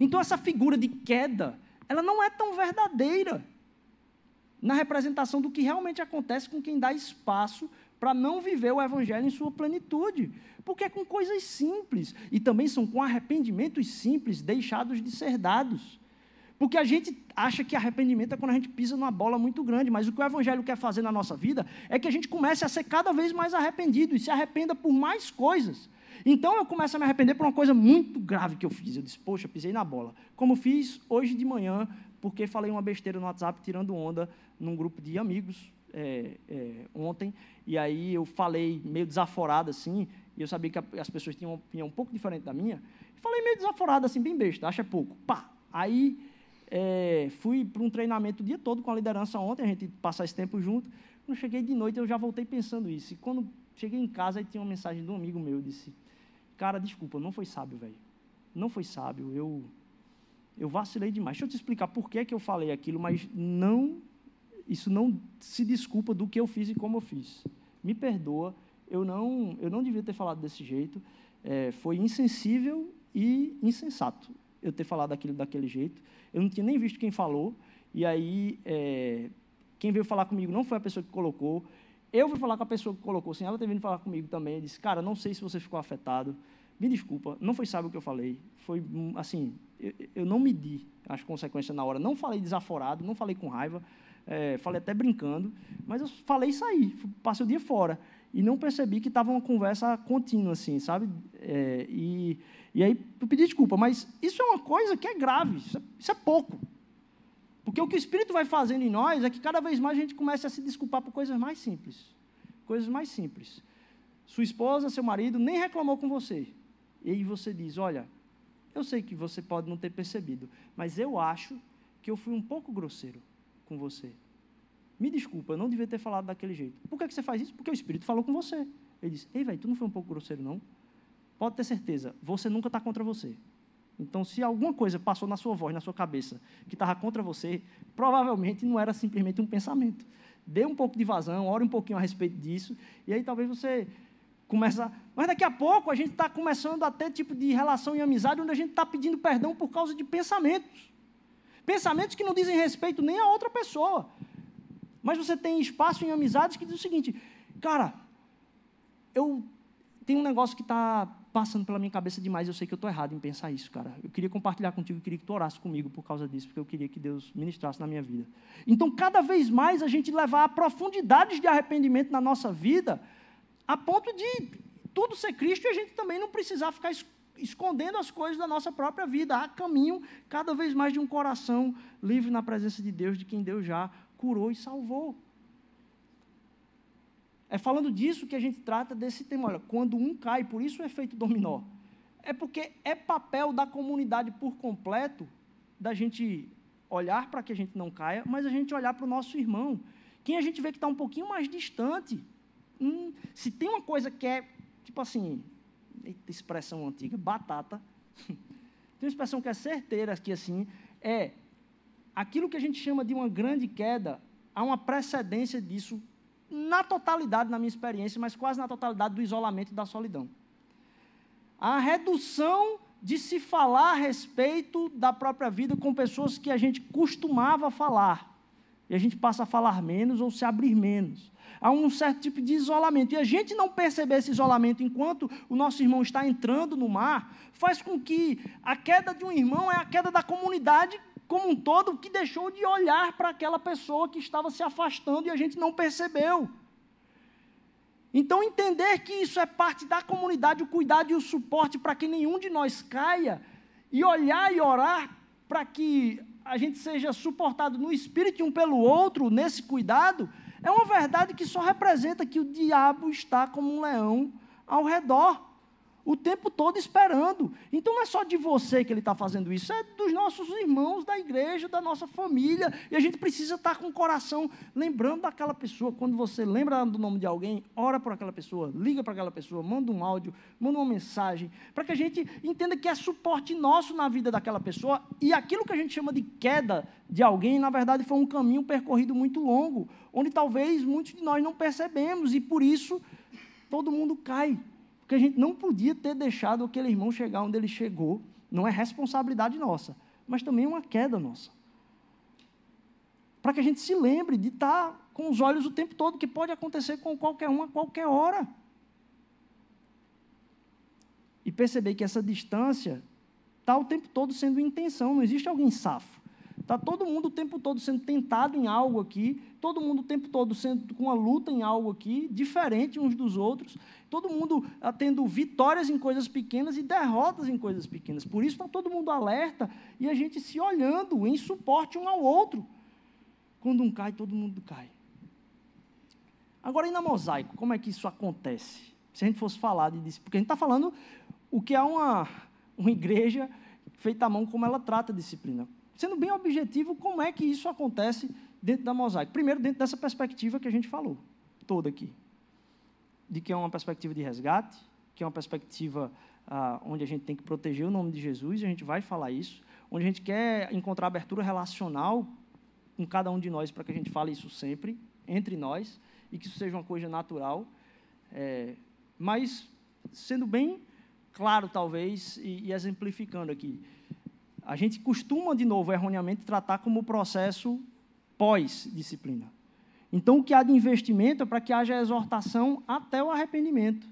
Então, essa figura de queda, ela não é tão verdadeira na representação do que realmente acontece com quem dá espaço para não viver o Evangelho em sua plenitude. Porque é com coisas simples, e também são com arrependimentos simples, deixados de ser dados. Porque a gente acha que arrependimento é quando a gente pisa numa bola muito grande, mas o que o Evangelho quer fazer na nossa vida é que a gente comece a ser cada vez mais arrependido e se arrependa por mais coisas. Então eu começo a me arrepender por uma coisa muito grave que eu fiz. Eu disse, poxa, pisei na bola. Como fiz hoje de manhã, porque falei uma besteira no WhatsApp tirando onda num grupo de amigos é, é, ontem. E aí eu falei meio desaforado assim, e eu sabia que as pessoas tinham uma opinião um pouco diferente da minha. Falei meio desaforado assim, bem besta, acha pouco. Pá! Aí é, fui para um treinamento o dia todo com a liderança ontem, a gente passar esse tempo junto. Quando cheguei de noite, eu já voltei pensando isso. E quando cheguei em casa, aí tinha uma mensagem de um amigo meu, disse, Cara, desculpa, não foi sábio, velho. Não foi sábio. Eu, eu vacilei demais. Deixa eu te explicar por que, que eu falei aquilo, mas não, isso não se desculpa do que eu fiz e como eu fiz. Me perdoa. Eu não, eu não devia ter falado desse jeito. É, foi insensível e insensato eu ter falado aquilo daquele jeito. Eu não tinha nem visto quem falou. E aí, é, quem veio falar comigo não foi a pessoa que colocou. Eu fui falar com a pessoa que colocou, assim, ela teve vindo falar comigo também, eu disse, cara, não sei se você ficou afetado, me desculpa, não foi sábio o que eu falei, foi, assim, eu, eu não medi as consequências na hora, não falei desaforado, não falei com raiva, é, falei até brincando, mas eu falei isso aí, passei o dia fora, e não percebi que estava uma conversa contínua, assim, sabe? É, e, e aí eu pedi desculpa, mas isso é uma coisa que é grave, isso é, isso é pouco, porque o que o Espírito vai fazendo em nós é que cada vez mais a gente começa a se desculpar por coisas mais simples. Coisas mais simples. Sua esposa, seu marido nem reclamou com você. E aí você diz: Olha, eu sei que você pode não ter percebido, mas eu acho que eu fui um pouco grosseiro com você. Me desculpa, eu não devia ter falado daquele jeito. Por que, que você faz isso? Porque o Espírito falou com você. Ele disse: Ei, velho, tu não foi um pouco grosseiro, não? Pode ter certeza, você nunca está contra você. Então, se alguma coisa passou na sua voz, na sua cabeça, que estava contra você, provavelmente não era simplesmente um pensamento. Dê um pouco de vazão, ore um pouquinho a respeito disso, e aí talvez você começa. Mas daqui a pouco a gente está começando a ter tipo de relação e amizade onde a gente está pedindo perdão por causa de pensamentos. Pensamentos que não dizem respeito nem a outra pessoa. Mas você tem espaço em amizades que diz o seguinte, cara, eu tenho um negócio que está passando pela minha cabeça demais. Eu sei que eu estou errado em pensar isso, cara. Eu queria compartilhar contigo, eu queria que tu orasse comigo por causa disso, porque eu queria que Deus ministrasse na minha vida. Então, cada vez mais a gente levar a profundidades de arrependimento na nossa vida, a ponto de tudo ser Cristo e a gente também não precisar ficar escondendo as coisas da nossa própria vida. Há caminho cada vez mais de um coração livre na presença de Deus, de quem Deus já curou e salvou. É falando disso que a gente trata desse tema. Olha, quando um cai, por isso o efeito dominó. É porque é papel da comunidade por completo da gente olhar para que a gente não caia, mas a gente olhar para o nosso irmão. Quem a gente vê que está um pouquinho mais distante. Hum, se tem uma coisa que é, tipo assim, expressão antiga, batata. tem uma expressão que é certeira aqui assim, é aquilo que a gente chama de uma grande queda, há uma precedência disso na totalidade, na minha experiência, mas quase na totalidade do isolamento e da solidão. A redução de se falar a respeito da própria vida com pessoas que a gente costumava falar. E a gente passa a falar menos ou se abrir menos. Há um certo tipo de isolamento. E a gente não perceber esse isolamento enquanto o nosso irmão está entrando no mar, faz com que a queda de um irmão é a queda da comunidade como um todo que deixou de olhar para aquela pessoa que estava se afastando e a gente não percebeu. Então, entender que isso é parte da comunidade, o cuidado e o suporte para que nenhum de nós caia, e olhar e orar para que a gente seja suportado no espírito um pelo outro, nesse cuidado, é uma verdade que só representa que o diabo está como um leão ao redor o tempo todo esperando. Então não é só de você que ele está fazendo isso, é dos nossos irmãos da igreja, da nossa família. E a gente precisa estar com o coração lembrando daquela pessoa. Quando você lembra do nome de alguém, ora por aquela pessoa, liga para aquela pessoa, manda um áudio, manda uma mensagem, para que a gente entenda que é suporte nosso na vida daquela pessoa. E aquilo que a gente chama de queda de alguém, na verdade, foi um caminho percorrido muito longo, onde talvez muitos de nós não percebemos, e por isso todo mundo cai. Porque a gente não podia ter deixado aquele irmão chegar onde ele chegou. Não é responsabilidade nossa, mas também é uma queda nossa. Para que a gente se lembre de estar com os olhos o tempo todo, que pode acontecer com qualquer um a qualquer hora. E perceber que essa distância está o tempo todo sendo intenção, não existe alguém safo. Está todo mundo o tempo todo sendo tentado em algo aqui, todo mundo o tempo todo sendo com uma luta em algo aqui, diferente uns dos outros, todo mundo ah, tendo vitórias em coisas pequenas e derrotas em coisas pequenas. Por isso está todo mundo alerta e a gente se olhando em suporte um ao outro. Quando um cai, todo mundo cai. Agora, e na mosaico, como é que isso acontece? Se a gente fosse falar disciplina, porque a gente está falando o que é uma, uma igreja feita à mão, como ela trata a disciplina sendo bem objetivo, como é que isso acontece dentro da mosaico? Primeiro, dentro dessa perspectiva que a gente falou, toda aqui. De que é uma perspectiva de resgate, que é uma perspectiva ah, onde a gente tem que proteger o nome de Jesus, e a gente vai falar isso, onde a gente quer encontrar abertura relacional com cada um de nós, para que a gente fale isso sempre, entre nós, e que isso seja uma coisa natural, é, mas sendo bem claro, talvez, e, e exemplificando aqui a gente costuma, de novo, erroneamente, tratar como processo pós-disciplina. Então, o que há de investimento é para que haja exortação até o arrependimento.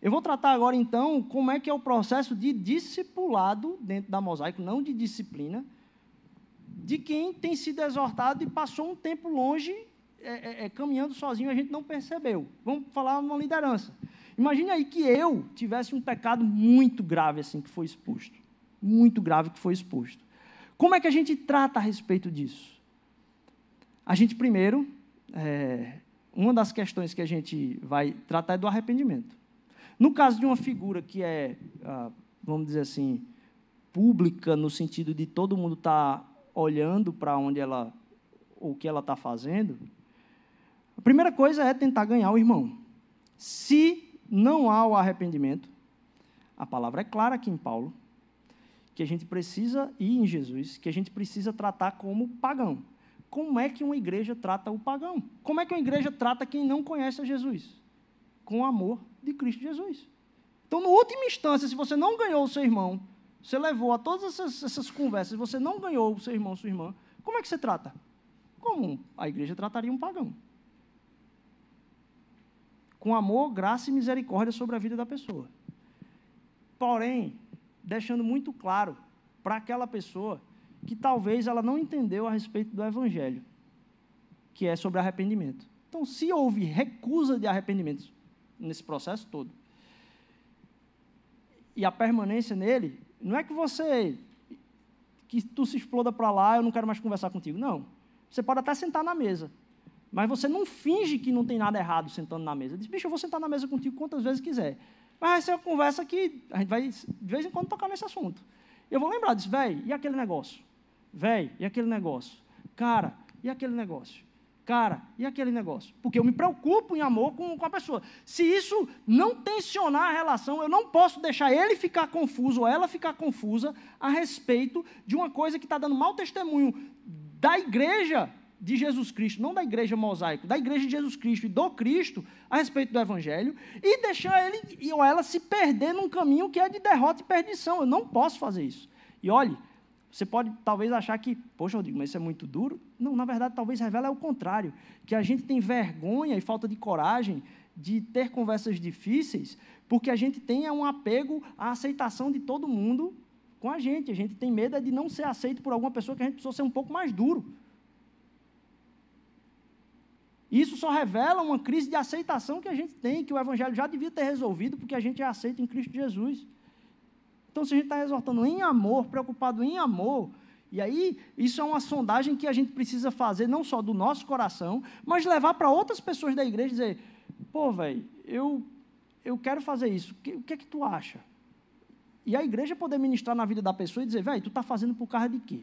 Eu vou tratar agora, então, como é que é o processo de discipulado dentro da mosaico, não de disciplina, de quem tem sido exortado e passou um tempo longe, é, é, é caminhando sozinho, a gente não percebeu. Vamos falar uma liderança. Imagine aí que eu tivesse um pecado muito grave, assim, que foi exposto muito grave que foi exposto. Como é que a gente trata a respeito disso? A gente, primeiro, é, uma das questões que a gente vai tratar é do arrependimento. No caso de uma figura que é, ah, vamos dizer assim, pública, no sentido de todo mundo estar tá olhando para onde ela, o que ela está fazendo, a primeira coisa é tentar ganhar o irmão. Se não há o arrependimento, a palavra é clara aqui em Paulo, que a gente precisa ir em Jesus, que a gente precisa tratar como pagão. Como é que uma igreja trata o pagão? Como é que uma igreja trata quem não conhece a Jesus? Com o amor de Cristo Jesus. Então, no última instância, se você não ganhou o seu irmão, você levou a todas essas, essas conversas, você não ganhou o seu irmão, sua irmã, como é que você trata? Como a igreja trataria um pagão? Com amor, graça e misericórdia sobre a vida da pessoa. Porém, deixando muito claro para aquela pessoa que talvez ela não entendeu a respeito do Evangelho, que é sobre arrependimento. Então, se houve recusa de arrependimento nesse processo todo, e a permanência nele, não é que você, que tu se exploda para lá, eu não quero mais conversar contigo. Não. Você pode até sentar na mesa, mas você não finge que não tem nada errado sentando na mesa. Diz, bicho, eu vou sentar na mesa contigo quantas vezes quiser. Mas vai ser uma conversa que a gente vai, de vez em quando, tocar nesse assunto. Eu vou lembrar disso, velho, e aquele negócio? Velho, e aquele negócio? Cara, e aquele negócio? Cara, e aquele negócio? Porque eu me preocupo em amor com, com a pessoa. Se isso não tensionar a relação, eu não posso deixar ele ficar confuso ou ela ficar confusa a respeito de uma coisa que está dando mau testemunho da igreja de Jesus Cristo, não da igreja mosaico, da igreja de Jesus Cristo e do Cristo a respeito do Evangelho, e deixar ele ou ela se perder num caminho que é de derrota e perdição. Eu não posso fazer isso. E olhe, você pode talvez achar que, poxa, Rodrigo, mas isso é muito duro. Não, na verdade, talvez revela é o contrário, que a gente tem vergonha e falta de coragem de ter conversas difíceis, porque a gente tem um apego à aceitação de todo mundo com a gente. A gente tem medo é de não ser aceito por alguma pessoa que a gente precisou ser um pouco mais duro. Isso só revela uma crise de aceitação que a gente tem, que o Evangelho já devia ter resolvido, porque a gente é aceito em Cristo Jesus. Então, se a gente está exortando em amor, preocupado em amor, e aí isso é uma sondagem que a gente precisa fazer, não só do nosso coração, mas levar para outras pessoas da igreja e dizer: pô, velho, eu, eu quero fazer isso, o que, o que é que tu acha? E a igreja poder ministrar na vida da pessoa e dizer: velho, tu está fazendo por causa de quê?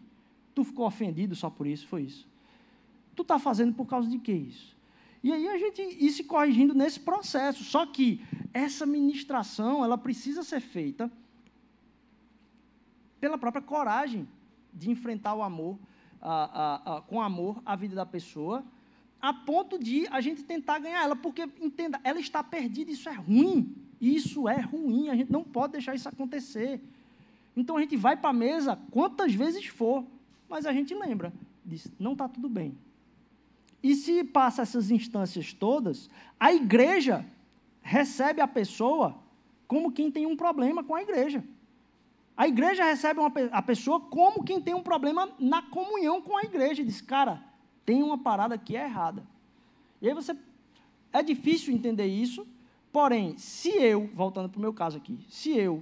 Tu ficou ofendido só por isso? Foi isso. Tu está fazendo por causa de quê isso? E aí a gente ir se corrigindo nesse processo. Só que essa ministração, ela precisa ser feita pela própria coragem de enfrentar o amor, a, a, a, com amor, a vida da pessoa, a ponto de a gente tentar ganhar ela, porque, entenda, ela está perdida, isso é ruim, isso é ruim, a gente não pode deixar isso acontecer. Então a gente vai para a mesa quantas vezes for, mas a gente lembra, diz, não está tudo bem, e se passa essas instâncias todas, a igreja recebe a pessoa como quem tem um problema com a igreja. A igreja recebe uma, a pessoa como quem tem um problema na comunhão com a igreja. E diz, cara, tem uma parada que é errada. E aí você. É difícil entender isso, porém, se eu, voltando para o meu caso aqui, se eu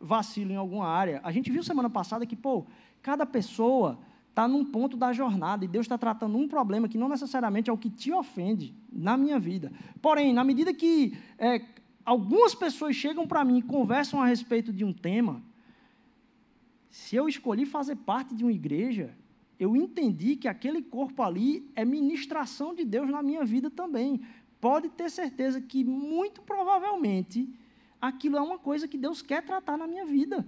vacilo em alguma área, a gente viu semana passada que, pô, cada pessoa está num ponto da jornada e Deus está tratando um problema que não necessariamente é o que te ofende na minha vida. Porém, na medida que é, algumas pessoas chegam para mim e conversam a respeito de um tema, se eu escolhi fazer parte de uma igreja, eu entendi que aquele corpo ali é ministração de Deus na minha vida também. Pode ter certeza que, muito provavelmente, aquilo é uma coisa que Deus quer tratar na minha vida.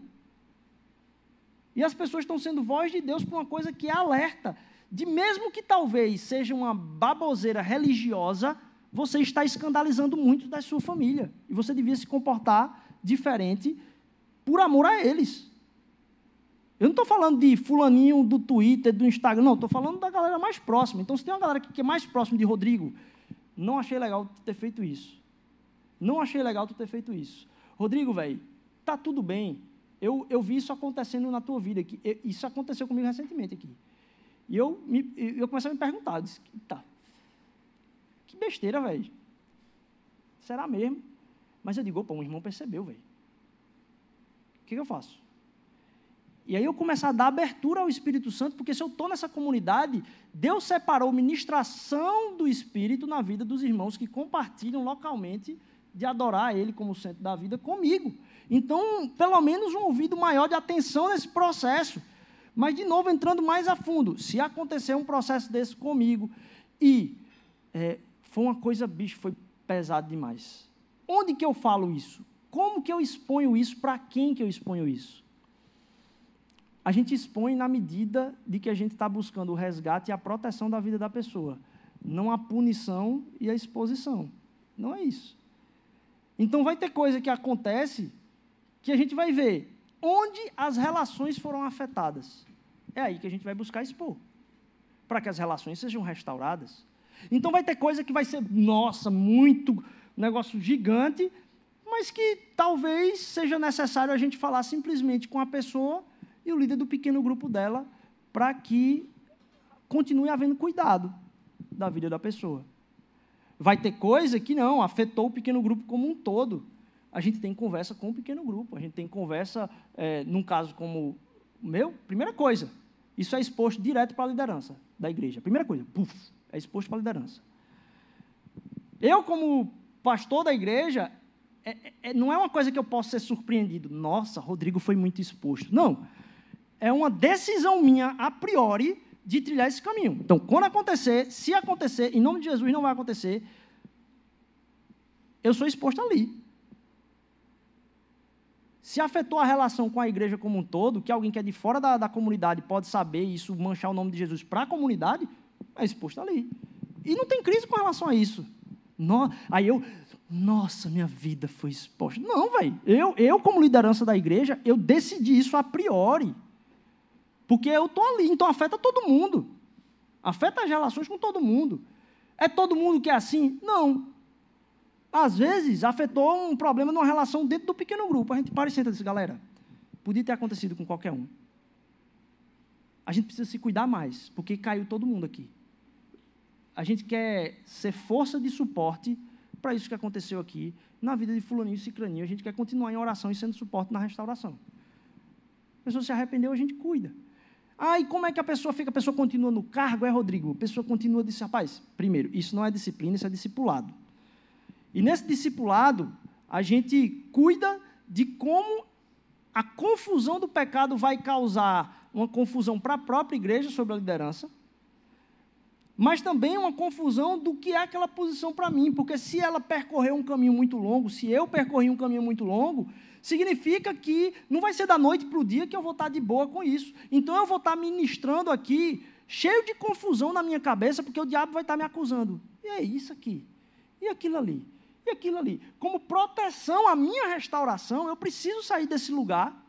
E as pessoas estão sendo voz de Deus para uma coisa que é alerta. De mesmo que talvez seja uma baboseira religiosa, você está escandalizando muito da sua família. E você devia se comportar diferente por amor a eles. Eu não estou falando de fulaninho do Twitter, do Instagram, não, estou falando da galera mais próxima. Então, se tem uma galera que é mais próxima de Rodrigo, não achei legal tu ter feito isso. Não achei legal tu ter feito isso. Rodrigo, velho, tá tudo bem. Eu, eu vi isso acontecendo na tua vida. aqui. Isso aconteceu comigo recentemente aqui. E eu, me, eu comecei a me perguntar, disse, tá, que besteira, velho. Será mesmo? Mas eu digo, opa, um irmão percebeu, velho. O que, que eu faço? E aí eu começo a dar abertura ao Espírito Santo, porque se eu estou nessa comunidade, Deus separou ministração do Espírito na vida dos irmãos que compartilham localmente de adorar Ele como centro da vida comigo. Então, pelo menos um ouvido maior de atenção nesse processo. Mas, de novo, entrando mais a fundo, se acontecer um processo desse comigo e é, foi uma coisa, bicho, foi pesado demais. Onde que eu falo isso? Como que eu exponho isso? Para quem que eu exponho isso? A gente expõe na medida de que a gente está buscando o resgate e a proteção da vida da pessoa, não a punição e a exposição. Não é isso. Então vai ter coisa que acontece que a gente vai ver onde as relações foram afetadas. É aí que a gente vai buscar expor, para que as relações sejam restauradas. Então vai ter coisa que vai ser, nossa, muito negócio gigante, mas que talvez seja necessário a gente falar simplesmente com a pessoa e o líder do pequeno grupo dela, para que continue havendo cuidado da vida da pessoa. Vai ter coisa que não, afetou o pequeno grupo como um todo a gente tem conversa com um pequeno grupo, a gente tem conversa, é, num caso como o meu, primeira coisa, isso é exposto direto para a liderança da igreja. Primeira coisa, puf, é exposto para a liderança. Eu, como pastor da igreja, é, é, não é uma coisa que eu posso ser surpreendido. Nossa, Rodrigo foi muito exposto. Não. É uma decisão minha, a priori, de trilhar esse caminho. Então, quando acontecer, se acontecer, em nome de Jesus não vai acontecer, eu sou exposto ali. Se afetou a relação com a igreja como um todo, que alguém que é de fora da, da comunidade pode saber isso, manchar o nome de Jesus para a comunidade, é exposto ali. E não tem crise com relação a isso. No, aí eu, nossa, minha vida foi exposta. Não, velho. Eu, eu, como liderança da igreja, eu decidi isso a priori. Porque eu estou ali, então afeta todo mundo. Afeta as relações com todo mundo. É todo mundo que é assim? Não às vezes, afetou um problema numa relação dentro do pequeno grupo. A gente para e senta galera, podia ter acontecido com qualquer um. A gente precisa se cuidar mais, porque caiu todo mundo aqui. A gente quer ser força de suporte para isso que aconteceu aqui na vida de fulaninho e cicraninho. A gente quer continuar em oração e sendo suporte na restauração. A pessoa se arrependeu, a gente cuida. Ah, e como é que a pessoa fica? A pessoa continua no cargo, é, Rodrigo? A pessoa continua disse, rapaz, primeiro, isso não é disciplina, isso é discipulado. E nesse discipulado, a gente cuida de como a confusão do pecado vai causar uma confusão para a própria igreja sobre a liderança, mas também uma confusão do que é aquela posição para mim, porque se ela percorreu um caminho muito longo, se eu percorri um caminho muito longo, significa que não vai ser da noite para o dia que eu vou estar de boa com isso. Então eu vou estar ministrando aqui, cheio de confusão na minha cabeça, porque o diabo vai estar me acusando. E é isso aqui, e aquilo ali e aquilo ali. Como proteção à minha restauração, eu preciso sair desse lugar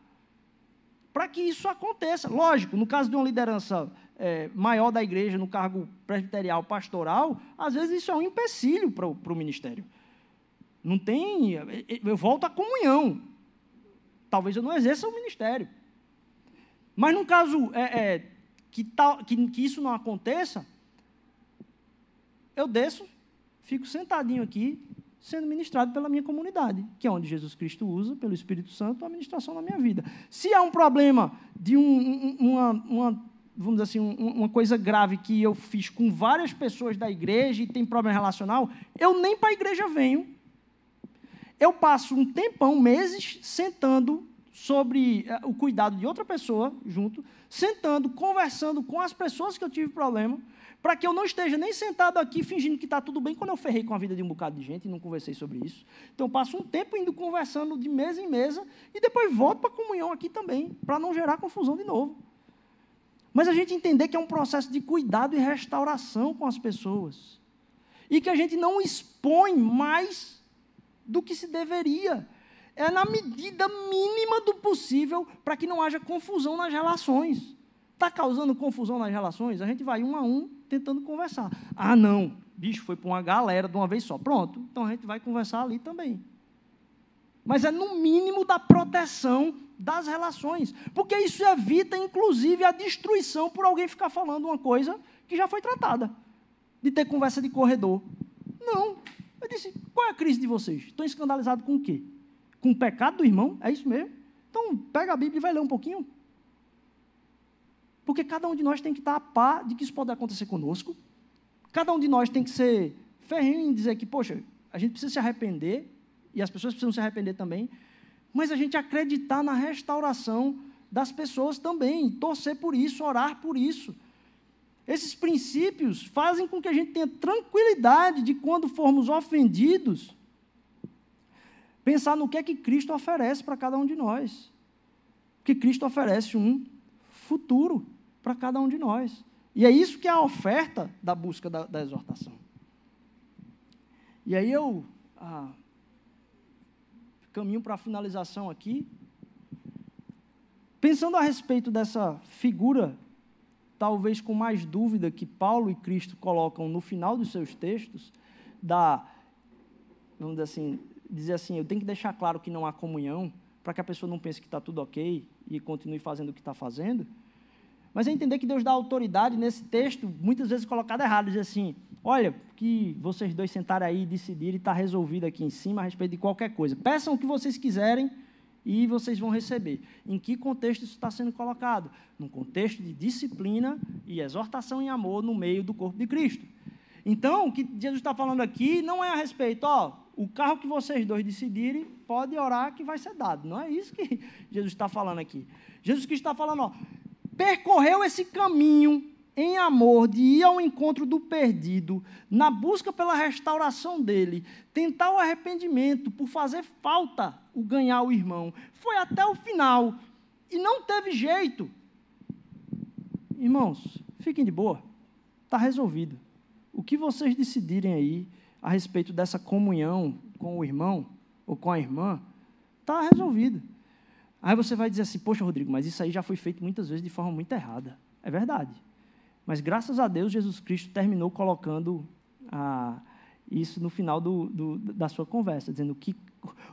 para que isso aconteça. Lógico, no caso de uma liderança é, maior da igreja, no cargo presbiterial, pastoral, às vezes isso é um empecilho para o ministério. Não tem. Eu volto à comunhão. Talvez eu não exerça o ministério. Mas no caso é, é, que, tal, que, que isso não aconteça, eu desço, fico sentadinho aqui, sendo ministrado pela minha comunidade, que é onde Jesus Cristo usa, pelo Espírito Santo, a administração na minha vida. Se há um problema de um, uma, uma, vamos dizer assim, uma coisa grave que eu fiz com várias pessoas da igreja e tem problema relacional, eu nem para a igreja venho. Eu passo um tempão, meses, sentando sobre eh, o cuidado de outra pessoa junto, sentando, conversando com as pessoas que eu tive problema, para que eu não esteja nem sentado aqui fingindo que está tudo bem quando eu ferrei com a vida de um bocado de gente e não conversei sobre isso. Então, passo um tempo indo conversando de mesa em mesa e depois volto para a comunhão aqui também, para não gerar confusão de novo. Mas a gente entender que é um processo de cuidado e restauração com as pessoas. E que a gente não expõe mais do que se deveria. É na medida mínima do possível para que não haja confusão nas relações. Está causando confusão nas relações? A gente vai um a um tentando conversar. Ah, não, bicho, foi para uma galera de uma vez só. Pronto, então a gente vai conversar ali também. Mas é no mínimo da proteção das relações. Porque isso evita, inclusive, a destruição por alguém ficar falando uma coisa que já foi tratada. De ter conversa de corredor. Não. Eu disse, qual é a crise de vocês? Estão escandalizados com o quê? Com o pecado do irmão? É isso mesmo? Então, pega a Bíblia e vai ler um pouquinho. Porque cada um de nós tem que estar a par de que isso pode acontecer conosco. Cada um de nós tem que ser ferrinho em dizer que, poxa, a gente precisa se arrepender, e as pessoas precisam se arrepender também, mas a gente acreditar na restauração das pessoas também, torcer por isso, orar por isso. Esses princípios fazem com que a gente tenha tranquilidade de quando formos ofendidos, pensar no que é que Cristo oferece para cada um de nós. Porque Cristo oferece um futuro para cada um de nós. E é isso que é a oferta da busca da, da exortação. E aí eu ah, caminho para a finalização aqui. Pensando a respeito dessa figura, talvez com mais dúvida que Paulo e Cristo colocam no final dos seus textos, da, vamos dizer assim, dizer assim, eu tenho que deixar claro que não há comunhão, para que a pessoa não pense que está tudo ok e continue fazendo o que está fazendo. Mas é entender que Deus dá autoridade nesse texto, muitas vezes colocado errado, diz assim: olha, que vocês dois sentarem aí e decidirem, está resolvido aqui em cima a respeito de qualquer coisa. Peçam o que vocês quiserem e vocês vão receber. Em que contexto isso está sendo colocado? Num contexto de disciplina e exortação em amor no meio do corpo de Cristo. Então, o que Jesus está falando aqui não é a respeito, ó, o carro que vocês dois decidirem, pode orar que vai ser dado. Não é isso que Jesus está falando aqui. Jesus que está falando, ó, percorreu esse caminho em amor de ir ao encontro do perdido, na busca pela restauração dele, tentar o arrependimento, por fazer falta o ganhar o irmão. Foi até o final e não teve jeito. Irmãos, fiquem de boa, está resolvido. O que vocês decidirem aí a respeito dessa comunhão com o irmão ou com a irmã, está resolvido. Aí você vai dizer assim, poxa, Rodrigo, mas isso aí já foi feito muitas vezes de forma muito errada. É verdade. Mas graças a Deus, Jesus Cristo terminou colocando ah, isso no final do, do, da sua conversa, dizendo que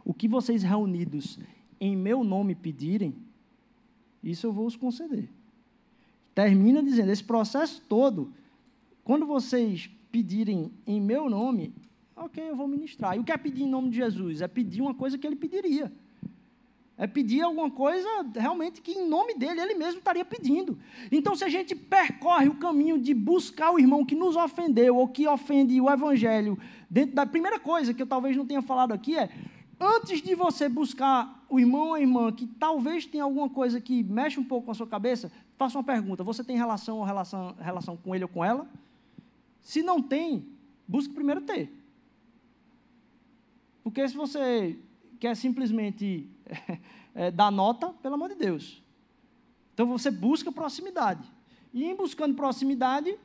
o que vocês reunidos em meu nome pedirem, isso eu vou os conceder. Termina dizendo: esse processo todo, quando vocês pedirem em meu nome, ok, eu vou ministrar. E o que é pedir em nome de Jesus? É pedir uma coisa que ele pediria. É pedir alguma coisa realmente que em nome dele ele mesmo estaria pedindo. Então, se a gente percorre o caminho de buscar o irmão que nos ofendeu ou que ofende o evangelho, dentro da primeira coisa que eu talvez não tenha falado aqui é antes de você buscar o irmão ou a irmã que talvez tenha alguma coisa que mexe um pouco com a sua cabeça, faça uma pergunta: você tem relação ou relação, relação com ele ou com ela? Se não tem, busque primeiro ter. Porque se você quer simplesmente é, dar nota, pelo amor de Deus. Então você busca proximidade. E em buscando proximidade,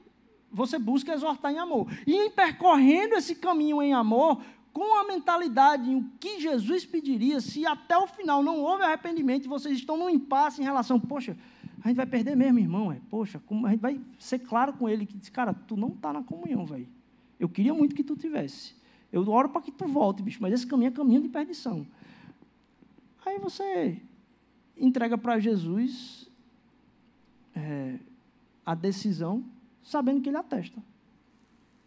você busca exortar em amor. E em percorrendo esse caminho em amor, com a mentalidade em o que Jesus pediria, se até o final não houve arrependimento vocês estão num impasse em relação, poxa, a gente vai perder mesmo, irmão, é, poxa, a gente vai ser claro com ele que diz, cara, tu não está na comunhão, velho. Eu queria muito que tu tivesse. Eu oro para que tu volte, bicho, mas esse caminho é caminho de perdição. Aí você entrega para Jesus é, a decisão, sabendo que ele atesta.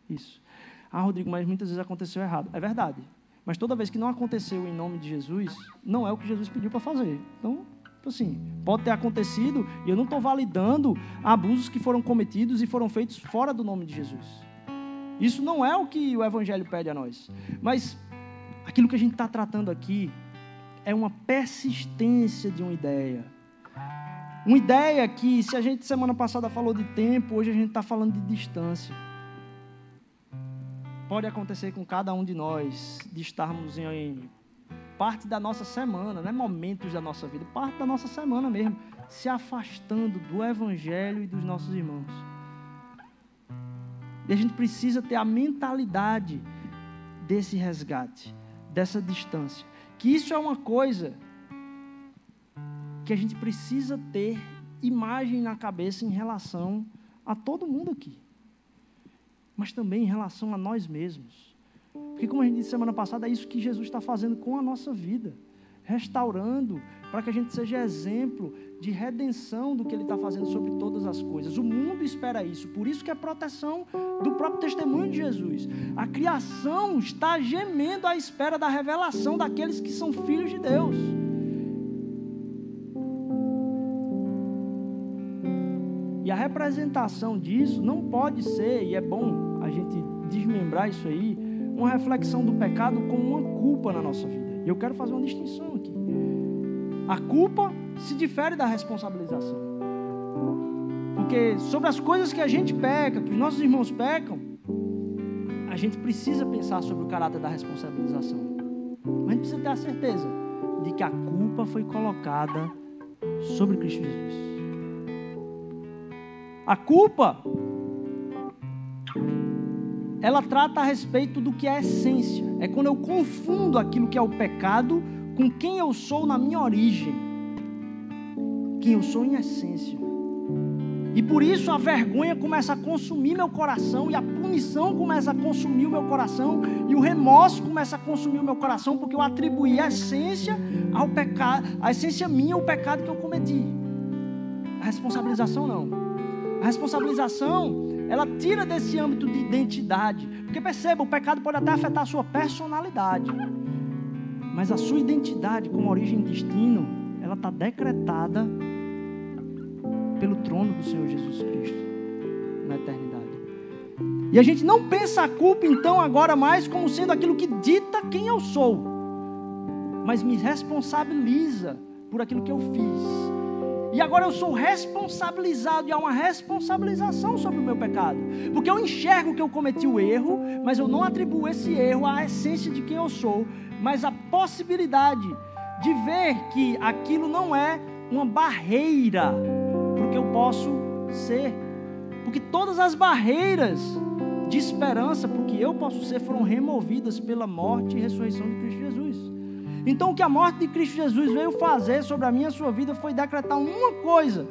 Isso. Ah, Rodrigo, mas muitas vezes aconteceu errado. É verdade. Mas toda vez que não aconteceu em nome de Jesus, não é o que Jesus pediu para fazer. Então, tipo assim, pode ter acontecido e eu não estou validando abusos que foram cometidos e foram feitos fora do nome de Jesus. Isso não é o que o Evangelho pede a nós. Mas aquilo que a gente está tratando aqui é uma persistência de uma ideia. Uma ideia que, se a gente semana passada falou de tempo, hoje a gente está falando de distância pode acontecer com cada um de nós de estarmos em parte da nossa semana, não é momentos da nossa vida, parte da nossa semana mesmo, se afastando do Evangelho e dos nossos irmãos. E a gente precisa ter a mentalidade desse resgate, dessa distância. Que isso é uma coisa que a gente precisa ter imagem na cabeça em relação a todo mundo aqui mas também em relação a nós mesmos. Porque, como a gente disse semana passada, é isso que Jesus está fazendo com a nossa vida restaurando, para que a gente seja exemplo de redenção do que Ele está fazendo sobre todas as coisas. O mundo espera isso, por isso que é proteção do próprio testemunho de Jesus. A criação está gemendo à espera da revelação daqueles que são filhos de Deus. E a representação disso não pode ser, e é bom a gente desmembrar isso aí, uma reflexão do pecado como uma culpa na nossa vida. E eu quero fazer uma distinção aqui. A culpa se difere da responsabilização. Porque sobre as coisas que a gente peca, que os nossos irmãos pecam, a gente precisa pensar sobre o caráter da responsabilização. Mas a gente precisa ter a certeza de que a culpa foi colocada sobre Cristo Jesus. A culpa, ela trata a respeito do que é essência. É quando eu confundo aquilo que é o pecado com quem eu sou na minha origem. Quem eu sou em essência. E por isso a vergonha começa a consumir meu coração, e a punição começa a consumir o meu coração, e o remorso começa a consumir o meu coração, porque eu atribuí a essência ao pecado, a essência minha ao pecado que eu cometi. A responsabilização não. A responsabilização, ela tira desse âmbito de identidade. Porque perceba, o pecado pode até afetar a sua personalidade. Mas a sua identidade como origem e destino, ela está decretada pelo trono do Senhor Jesus Cristo na eternidade. E a gente não pensa a culpa, então, agora mais como sendo aquilo que dita quem eu sou, mas me responsabiliza por aquilo que eu fiz e agora eu sou responsabilizado e há uma responsabilização sobre o meu pecado. Porque eu enxergo que eu cometi o erro, mas eu não atribuo esse erro à essência de quem eu sou, mas à possibilidade de ver que aquilo não é uma barreira porque eu posso ser. Porque todas as barreiras de esperança porque eu posso ser foram removidas pela morte e ressurreição de Cristo Jesus. Então, o que a morte de Cristo Jesus veio fazer sobre a minha sua vida foi decretar uma coisa: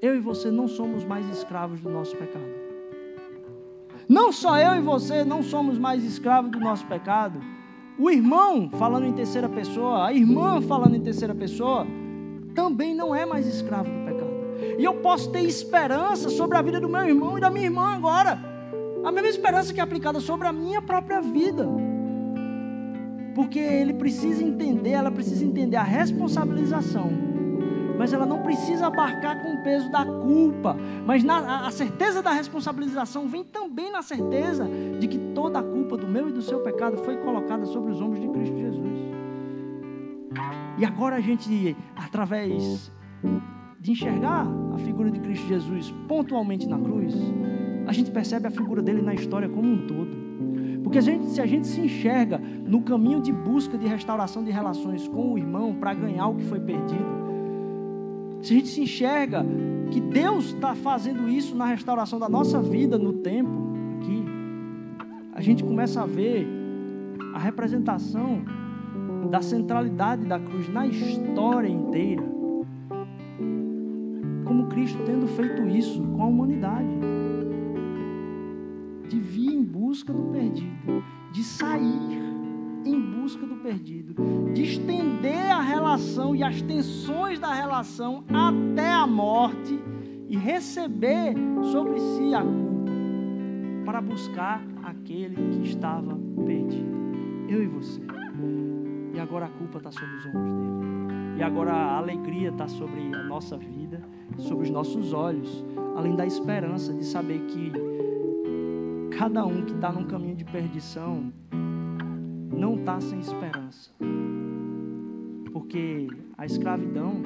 eu e você não somos mais escravos do nosso pecado. Não só eu e você não somos mais escravos do nosso pecado. O irmão falando em terceira pessoa, a irmã falando em terceira pessoa, também não é mais escravo do pecado. E eu posso ter esperança sobre a vida do meu irmão e da minha irmã agora. A mesma esperança que é aplicada sobre a minha própria vida. Porque ele precisa entender, ela precisa entender a responsabilização. Mas ela não precisa abarcar com o peso da culpa. Mas na, a certeza da responsabilização vem também na certeza de que toda a culpa do meu e do seu pecado foi colocada sobre os ombros de Cristo Jesus. E agora a gente, através de enxergar a figura de Cristo Jesus pontualmente na cruz, a gente percebe a figura dele na história como um todo. Porque a gente, se a gente se enxerga no caminho de busca de restauração de relações com o irmão para ganhar o que foi perdido, se a gente se enxerga que Deus está fazendo isso na restauração da nossa vida no tempo aqui, a gente começa a ver a representação da centralidade da cruz na história inteira como Cristo tendo feito isso com a humanidade. Busca do perdido, de sair em busca do perdido, de estender a relação e as tensões da relação até a morte e receber sobre si a culpa para buscar aquele que estava perdido. Eu e você. E agora a culpa está sobre os ombros dele. E agora a alegria está sobre a nossa vida sobre os nossos olhos, além da esperança de saber que cada um que está num caminho de perdição não está sem esperança, porque a escravidão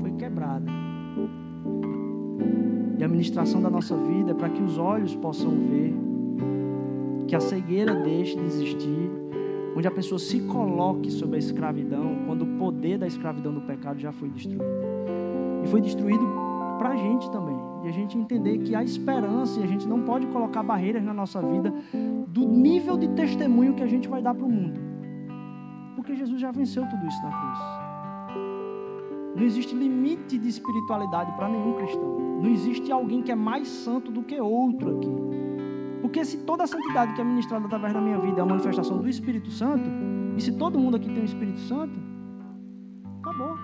foi quebrada. E a ministração da nossa vida é para que os olhos possam ver, que a cegueira deixe de existir, onde a pessoa se coloque sobre a escravidão, quando o poder da escravidão do pecado já foi destruído. E foi destruído para a gente também. E a gente entender que há esperança e a gente não pode colocar barreiras na nossa vida do nível de testemunho que a gente vai dar para o mundo. Porque Jesus já venceu tudo isso na cruz. Não existe limite de espiritualidade para nenhum cristão. Não existe alguém que é mais santo do que outro aqui. Porque se toda a santidade que é ministrada através da minha vida é a manifestação do Espírito Santo, e se todo mundo aqui tem o Espírito Santo, acabou.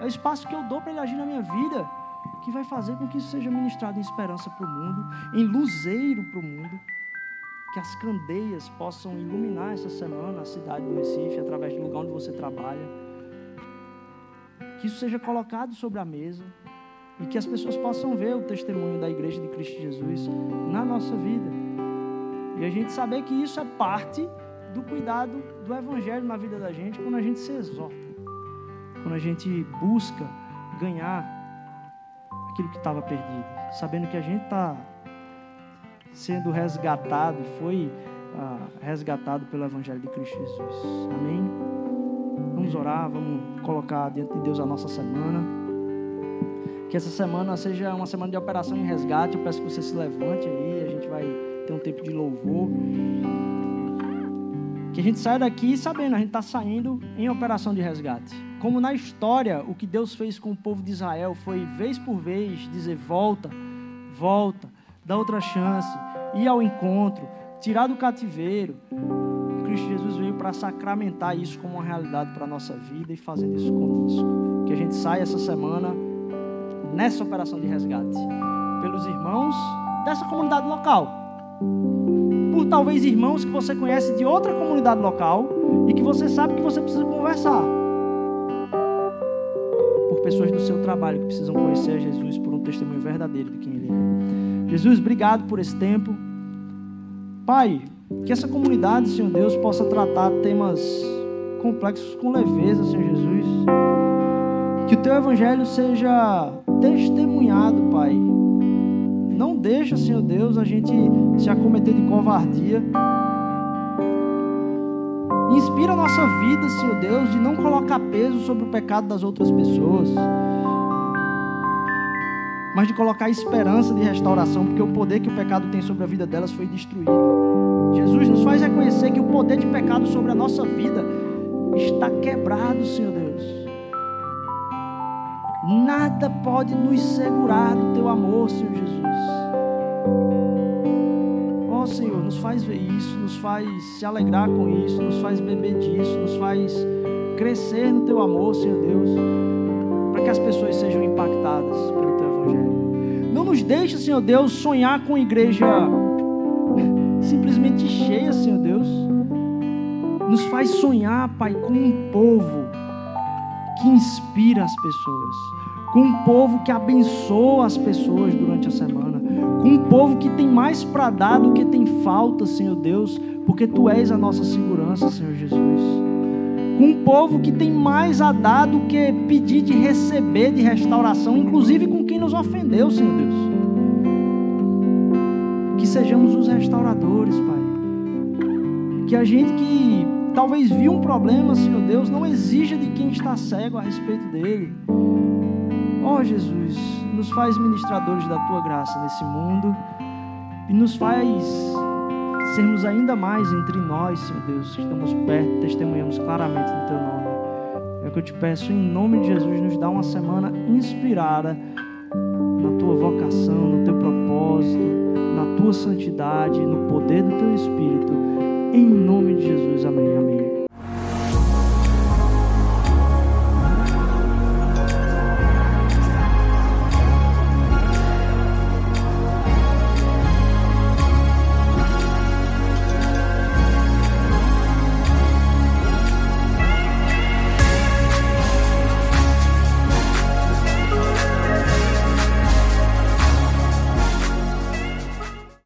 É o espaço que eu dou para ele agir na minha vida que vai fazer com que isso seja ministrado em esperança para o mundo, em luzeiro para o mundo. Que as candeias possam iluminar essa semana a cidade do Recife através do lugar onde você trabalha. Que isso seja colocado sobre a mesa e que as pessoas possam ver o testemunho da Igreja de Cristo Jesus na nossa vida. E a gente saber que isso é parte do cuidado do Evangelho na vida da gente quando a gente se exorta quando a gente busca ganhar aquilo que estava perdido, sabendo que a gente está sendo resgatado e foi ah, resgatado pelo Evangelho de Cristo Jesus. Amém? Vamos orar, vamos colocar diante de Deus a nossa semana. Que essa semana seja uma semana de operação em resgate. Eu peço que você se levante aí, a gente vai ter um tempo de louvor. Que a gente saia daqui sabendo, a gente está saindo em operação de resgate. Como na história, o que Deus fez com o povo de Israel foi, vez por vez, dizer: volta, volta, dá outra chance, ir ao encontro, tirar do cativeiro. Cristo Jesus veio para sacramentar isso como uma realidade para a nossa vida e fazendo isso conosco. Que a gente saia essa semana nessa operação de resgate pelos irmãos dessa comunidade local. Por talvez irmãos que você conhece de outra comunidade local e que você sabe que você precisa conversar pessoas do seu trabalho que precisam conhecer a Jesus por um testemunho verdadeiro de quem Ele é. Jesus, obrigado por esse tempo. Pai, que essa comunidade, Senhor Deus, possa tratar temas complexos com leveza, Senhor Jesus. Que o teu evangelho seja testemunhado, Pai. Não deixa, Senhor Deus, a gente se acometer de covardia Inspira a nossa vida, Senhor Deus, de não colocar peso sobre o pecado das outras pessoas, mas de colocar esperança de restauração, porque o poder que o pecado tem sobre a vida delas foi destruído. Jesus nos faz reconhecer que o poder de pecado sobre a nossa vida está quebrado, Senhor Deus. Nada pode nos segurar do teu amor, Senhor Jesus. Senhor, nos faz ver isso, nos faz se alegrar com isso, nos faz beber disso, nos faz crescer no teu amor, Senhor Deus. pessoas sejam impactadas pelo Teu Evangelho. Não nos deixe, Senhor Deus, sonhar com igreja simplesmente cheia, Senhor Deus. Nos faz sonhar, Pai, com um povo que inspira as pessoas, com um povo que abençoa as pessoas durante a semana, um povo que tem mais para dar do que tem falta, Senhor Deus, porque Tu és a nossa segurança, Senhor Jesus. Um povo que tem mais a dar do que pedir de receber de restauração, inclusive com quem nos ofendeu, Senhor Deus. Que sejamos os restauradores, Pai. Que a gente que talvez viu um problema, Senhor Deus, não exija de quem está cego a respeito dele. Oh, Jesus, nos faz ministradores da tua graça nesse mundo e nos faz sermos ainda mais entre nós, Senhor Deus, que estamos perto, testemunhamos claramente no teu nome. É o que eu te peço em nome de Jesus, nos dá uma semana inspirada na tua vocação, no teu propósito, na tua santidade, no poder do teu Espírito. Em nome de Jesus, amém.